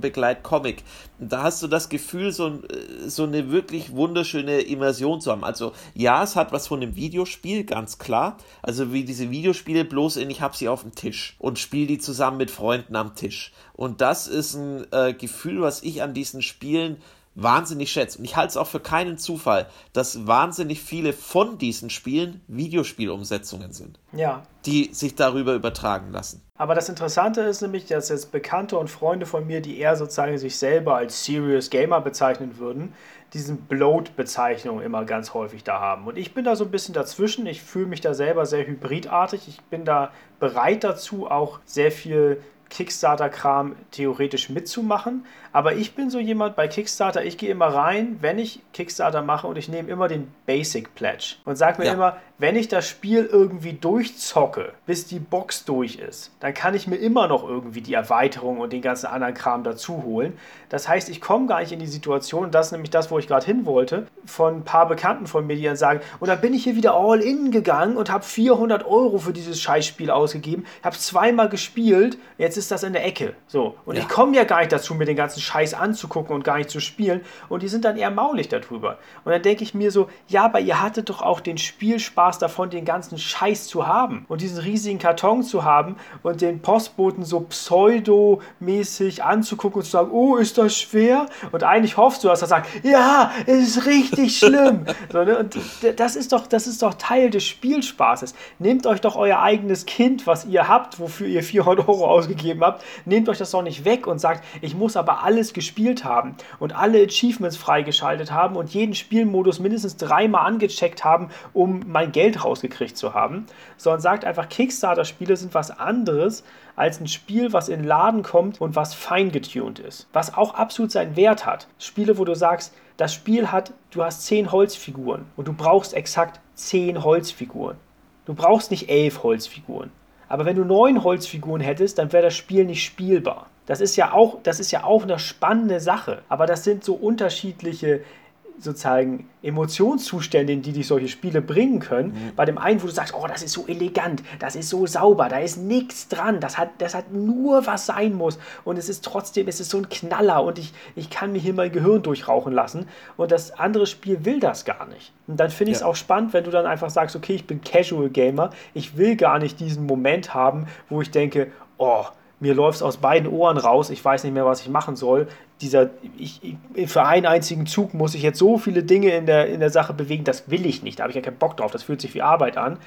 Begleitcomic, da hast du das Gefühl, so, äh, so eine wirklich wunderschöne Immersion zu haben. Also ja, es hat was von einem Videospiel, ganz klar. Also wie diese Videospiele, bloß in ich hab sie auf dem Tisch und spiele die zusammen mit Freunden am Tisch. Und das ist ein äh, Gefühl, was ich an diesen Spielen wahnsinnig schätze. Und ich halte es auch für keinen Zufall, dass wahnsinnig viele von diesen Spielen Videospielumsetzungen sind, Ja. die sich darüber übertragen lassen. Aber das Interessante ist nämlich, dass jetzt Bekannte und Freunde von mir, die eher sozusagen sich selber als Serious Gamer bezeichnen würden, diesen Bloat-Bezeichnung immer ganz häufig da haben. Und ich bin da so ein bisschen dazwischen. Ich fühle mich da selber sehr hybridartig. Ich bin da bereit dazu, auch sehr viel Kickstarter-Kram theoretisch mitzumachen. Aber ich bin so jemand bei Kickstarter, ich gehe immer rein, wenn ich Kickstarter mache und ich nehme immer den Basic Pledge und sage mir Ja. immer, wenn ich das Spiel irgendwie durchzocke, bis die Box durch ist, dann kann ich mir immer noch irgendwie die Erweiterung und den ganzen anderen Kram dazu holen. Das heißt, ich komme gar nicht in die Situation, und das ist nämlich das, wo ich gerade hin wollte, von ein paar Bekannten von mir, die dann sagen, und dann bin ich hier wieder all in gegangen und habe 400 Euro für dieses Scheißspiel ausgegeben, habe zweimal gespielt, jetzt ist das in der Ecke. So. Und Ja. ich komme ja gar nicht dazu, mir den ganzen Scheiß anzugucken und gar nicht zu spielen. Und die sind dann eher maulig darüber. Und dann denke ich mir so, ja, aber ihr hattet doch auch den Spielspaß davon, den ganzen Scheiß zu haben und diesen riesigen Karton zu haben und den Postboten so pseudomäßig anzugucken und zu sagen, oh, ist das schwer? Und eigentlich hoffst du, dass er sagt, ja, es ist richtig (laughs) schlimm. so, ne? Und das ist, doch, das ist doch Teil des Spielspaßes. Nehmt euch doch euer eigenes Kind, was ihr habt, wofür ihr 400 Euro ausgegeben habt, nehmt euch das doch nicht weg und sagt, ich muss aber alles gespielt haben und alle Achievements freigeschaltet haben und jeden Spielmodus mindestens dreimal angecheckt haben, um mein Geld rausgekriegt zu haben, sondern sagt einfach, Kickstarter-Spiele sind was anderes als ein Spiel, was in den Laden kommt und was fein getuned ist. Was auch absolut seinen Wert hat. Spiele, wo du sagst, das Spiel hat, du hast 10 Holzfiguren und du brauchst exakt 10 Holzfiguren. Du brauchst nicht 11 Holzfiguren. Aber wenn du neun Holzfiguren hättest, dann wäre das Spiel nicht spielbar. Das ist ja auch, das ist ja auch eine spannende Sache. Aber das sind so unterschiedliche sozusagen Emotionszustände, in die dich solche Spiele bringen können. Bei dem einen, wo du sagst, oh, das ist so elegant, das ist so sauber, da ist nichts dran, das hat, das hat nur was sein muss und es ist trotzdem, es ist so ein Knaller und ich, ich kann mir hier mein Gehirn durchrauchen lassen und das andere Spiel will das gar nicht. Und dann finde ich es Ja. auch spannend, wenn du dann einfach sagst, okay, ich bin Casual Gamer, ich will gar nicht diesen Moment haben, wo ich denke, oh, mir läuft es aus beiden Ohren raus, ich weiß nicht mehr, was ich machen soll. Dieser, ich, ich, für einen einzigen Zug muss ich jetzt so viele Dinge in der, in der Sache bewegen, das will ich nicht, da habe ich ja keinen Bock drauf, das fühlt sich wie Arbeit an.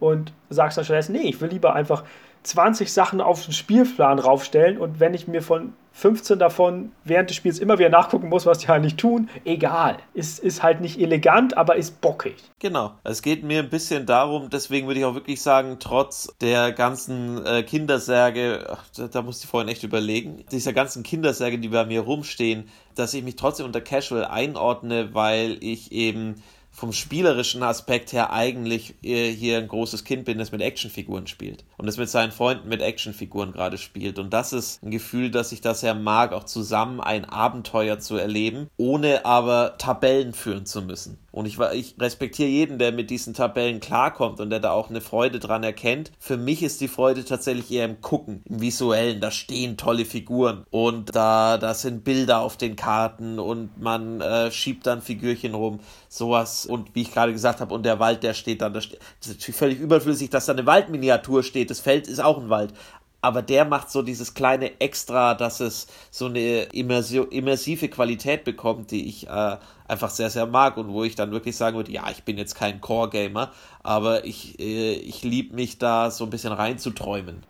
Und sagst dann stattdessen, nee, ich will lieber einfach 20 Sachen auf den Spielplan raufstellen. Und wenn ich mir von 15 davon während des Spiels immer wieder nachgucken muss, was die halt nicht tun, egal. Ist, ist halt nicht elegant, aber ist bockig. Genau. Es geht mir ein bisschen darum, deswegen würde ich auch wirklich sagen, trotz der ganzen äh, Kindersärge, ach, da, da musste ich vorhin echt überlegen, dieser ganzen Kindersärge, die bei mir rumstehen, dass ich mich trotzdem unter Casual einordne, weil ich eben vom spielerischen Aspekt her eigentlich äh, hier ein großes Kind bin, das mit Actionfiguren spielt und das mit seinen Freunden mit Actionfiguren gerade spielt. Und das ist ein Gefühl, dass ich das sehr mag, auch zusammen ein Abenteuer zu erleben, ohne aber Tabellen führen zu müssen. Und ich, ich respektiere jeden, der mit diesen Tabellen klarkommt und der da auch eine Freude dran erkennt. Für mich ist die Freude tatsächlich eher im Gucken, im Visuellen. Da stehen tolle Figuren und da, da sind Bilder auf den Karten und man äh, schiebt dann Figürchen rum. Sowas. Und wie ich gerade gesagt habe, und der Wald, der steht dann, das ist natürlich völlig überflüssig, dass da eine Waldminiatur steht. Das Feld ist auch ein Wald aber der macht so dieses kleine Extra, dass es so eine immersi immersive Qualität bekommt, die ich äh, einfach sehr, sehr mag und wo ich dann wirklich sagen würde, ja, ich bin jetzt kein Core-Gamer, aber ich, äh, ich liebe mich da so ein bisschen reinzuträumen.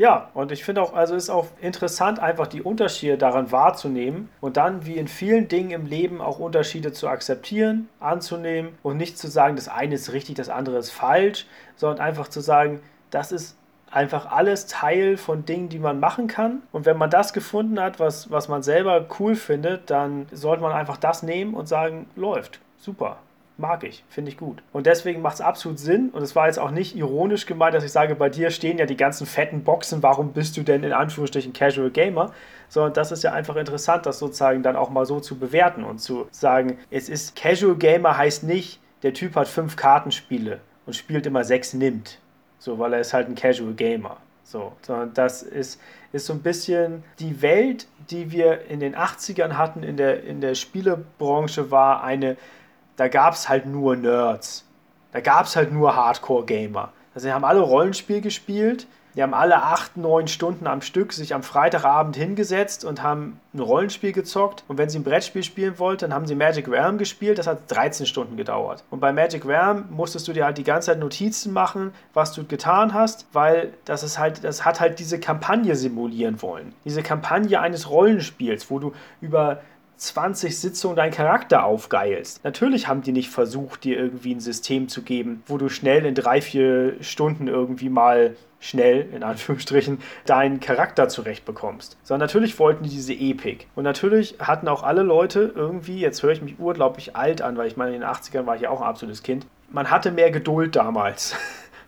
Ja, und ich finde auch, also ist auch interessant, einfach die Unterschiede daran wahrzunehmen und dann wie in vielen Dingen im Leben auch Unterschiede zu akzeptieren, anzunehmen und nicht zu sagen, das eine ist richtig, das andere ist falsch, sondern einfach zu sagen, das ist einfach alles Teil von Dingen, die man machen kann. Und wenn man das gefunden hat, was, was man selber cool findet, dann sollte man einfach das nehmen und sagen, läuft, super. Mag ich, finde ich gut. Und deswegen macht es absolut Sinn. Und es war jetzt auch nicht ironisch gemeint, dass ich sage, bei dir stehen ja die ganzen fetten Boxen, warum bist du denn in Anführungsstrichen Casual Gamer? Sondern das ist ja einfach interessant, das sozusagen dann auch mal so zu bewerten und zu sagen, es ist Casual Gamer heißt nicht, der Typ hat fünf Kartenspiele und spielt immer sechs nimmt. So, weil er ist halt ein Casual Gamer. So, sondern das ist, ist so ein bisschen die Welt, die wir in den 80ern hatten in der, in der Spielebranche, war eine, da gab es halt nur Nerds. Da gab es halt nur Hardcore-Gamer. Also die haben alle Rollenspiel gespielt, die haben alle acht, neun Stunden am Stück sich am Freitagabend hingesetzt und haben ein Rollenspiel gezockt. Und wenn sie ein Brettspiel spielen wollten, dann haben sie Magic Realm gespielt. Das hat 13 Stunden gedauert. Und bei Magic Realm musstest du dir halt die ganze Zeit Notizen machen, was du getan hast, weil das ist halt, das hat halt diese Kampagne simulieren wollen. Diese Kampagne eines Rollenspiels, wo du über 20 Sitzungen deinen Charakter aufgeilst. Natürlich haben die nicht versucht, dir irgendwie ein System zu geben, wo du schnell in drei, vier Stunden irgendwie mal schnell, in Anführungsstrichen, deinen Charakter zurechtbekommst. Sondern natürlich wollten die diese Epik. Und natürlich hatten auch alle Leute irgendwie, jetzt höre ich mich unglaublich alt an, weil ich meine, in den 80ern war ich ja auch ein absolutes Kind, man hatte mehr Geduld damals. (laughs)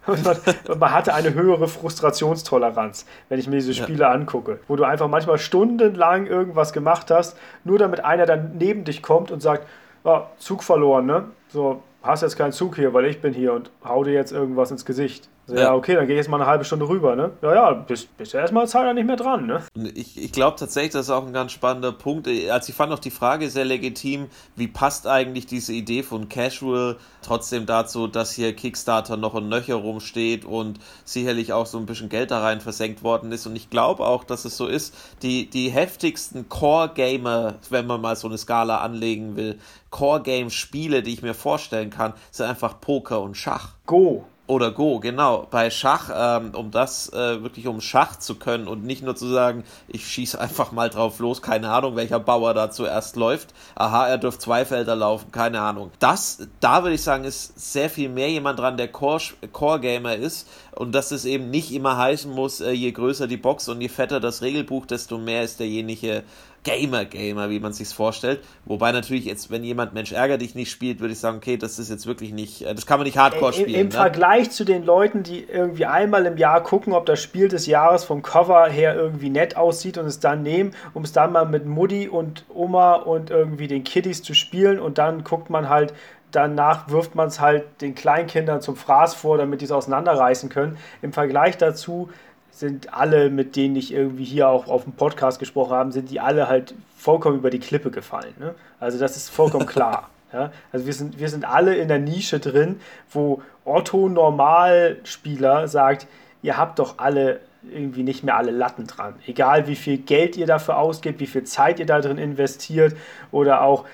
Und man, man hatte eine höhere Frustrationstoleranz, wenn ich mir diese Spiele ja. angucke, wo du einfach manchmal stundenlang irgendwas gemacht hast, nur damit einer dann neben dich kommt und sagt, oh, Zug verloren, ne? So, hast jetzt keinen Zug hier, weil ich bin hier und hau dir jetzt irgendwas ins Gesicht. Ja. ja. okay, dann gehe ich jetzt mal eine halbe Stunde rüber, ne? Ja, ja, bist, bist ja erstmal Zeit nicht mehr dran, ne? Ich, ich glaube tatsächlich, das ist auch ein ganz spannender Punkt. Also ich fand auch die Frage sehr legitim, wie passt eigentlich diese Idee von Casual trotzdem dazu, dass hier Kickstarter noch ein Nöcher rumsteht und sicherlich auch so ein bisschen Geld da rein versenkt worden ist. Und ich glaube auch, dass es so ist, die, die heftigsten Core-Gamer, wenn man mal so eine Skala anlegen will, Core-Game-Spiele, die ich mir vorstellen kann, sind einfach Poker und Schach. Go. Oder Go, genau. Bei Schach, ähm, um das äh, wirklich um Schach zu können und nicht nur zu sagen, ich schieße einfach mal drauf los, keine Ahnung, welcher Bauer da zuerst läuft. Aha, er dürft zwei Felder laufen, keine Ahnung. Das, da würde ich sagen, ist sehr viel mehr jemand dran, der Core-Gamer Core ist und dass es eben nicht immer heißen muss, äh, je größer die Box und je fetter das Regelbuch, desto mehr ist derjenige Gamer-Gamer, wie man sich's vorstellt. Wobei natürlich jetzt, wenn jemand Mensch ärger dich nicht spielt, würde ich sagen, okay, das ist jetzt wirklich nicht, äh, das kann man nicht Hardcore spielen. Im, im ne? Vergleich zu den Leuten, die irgendwie einmal im Jahr gucken, ob das Spiel des Jahres vom Cover her irgendwie nett aussieht und es dann nehmen, um es dann mal mit Mutti und Oma und irgendwie den Kiddies zu spielen und dann guckt man halt, danach wirft man es halt den Kleinkindern zum Fraß vor, damit die es auseinanderreißen können. Im Vergleich dazu sind alle, mit denen ich irgendwie hier auch auf dem Podcast gesprochen habe, sind die alle halt vollkommen über die Klippe gefallen. Ne? Also das ist vollkommen klar. (laughs) Ja? Also wir sind, wir sind alle in der Nische drin, wo Otto Normalspieler sagt, ihr habt doch alle irgendwie nicht mehr alle Latten dran. Egal wie viel Geld ihr dafür ausgibt, wie viel Zeit ihr da drin investiert oder auch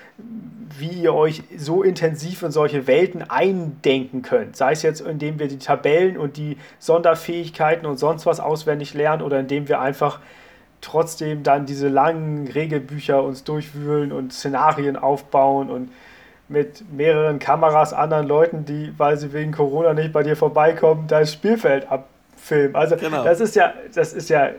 wie ihr euch so intensiv in solche Welten eindenken könnt. Sei es jetzt, indem wir die Tabellen und die Sonderfähigkeiten und sonst was auswendig lernen oder indem wir einfach trotzdem dann diese langen Regelbücher uns durchwühlen und Szenarien aufbauen und mit mehreren Kameras anderen Leuten, die, weil sie wegen Corona nicht bei dir vorbeikommen, dein Spielfeld ab Film. Also genau. das ist ja, das ist ja,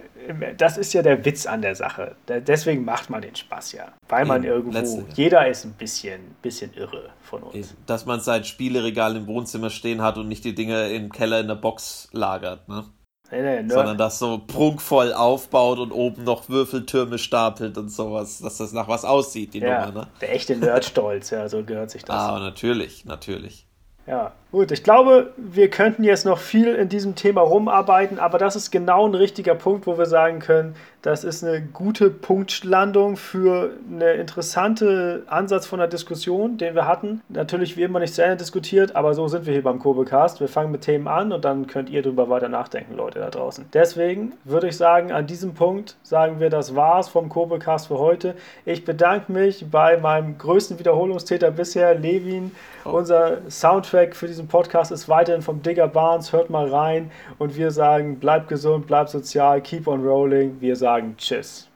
das ist ja der Witz an der Sache. Deswegen macht man den Spaß ja. Weil man Eben, irgendwo, letzte. jeder ist ein bisschen, bisschen irre von uns. Eben. Dass man sein Spieleregal im Wohnzimmer stehen hat und nicht die Dinge im Keller in der Box lagert, ne? Nee, nee, ne? Sondern das so prunkvoll aufbaut und oben noch Würfeltürme stapelt und sowas, dass das nach was aussieht, die ja, Nummer, ne? Der echte Nerdstolz, ja, so gehört sich das. Ah, natürlich, natürlich. Ja, gut. Ich glaube, wir könnten jetzt noch viel in diesem Thema rumarbeiten, aber das ist genau ein richtiger Punkt, wo wir sagen können, das ist eine gute Punktlandung für eine interessante Ansatz von der Diskussion, den wir hatten. Natürlich wie immer nicht zu Ende diskutiert, aber so sind wir hier beim Kobecast. Wir fangen mit Themen an und dann könnt ihr darüber weiter nachdenken, Leute da draußen. Deswegen würde ich sagen, an diesem Punkt sagen wir, das war's vom Kobecast für heute. Ich bedanke mich bei meinem größten Wiederholungstäter bisher, Levin. Oh. Unser Soundtrack für diesen Podcast ist weiterhin vom Digger Barnes. Hört mal rein und wir sagen, bleibt gesund, bleibt sozial, keep on rolling. Wir sagen sagen Tschüss.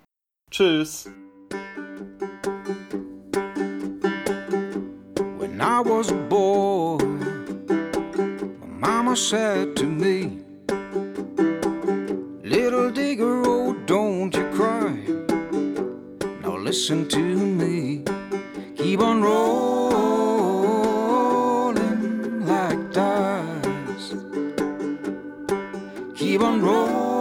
Tschüss. When I was a boy, my mama said to me, Little digger, oh, don't you cry. Now listen to me. Keep on rolling Keep on rolling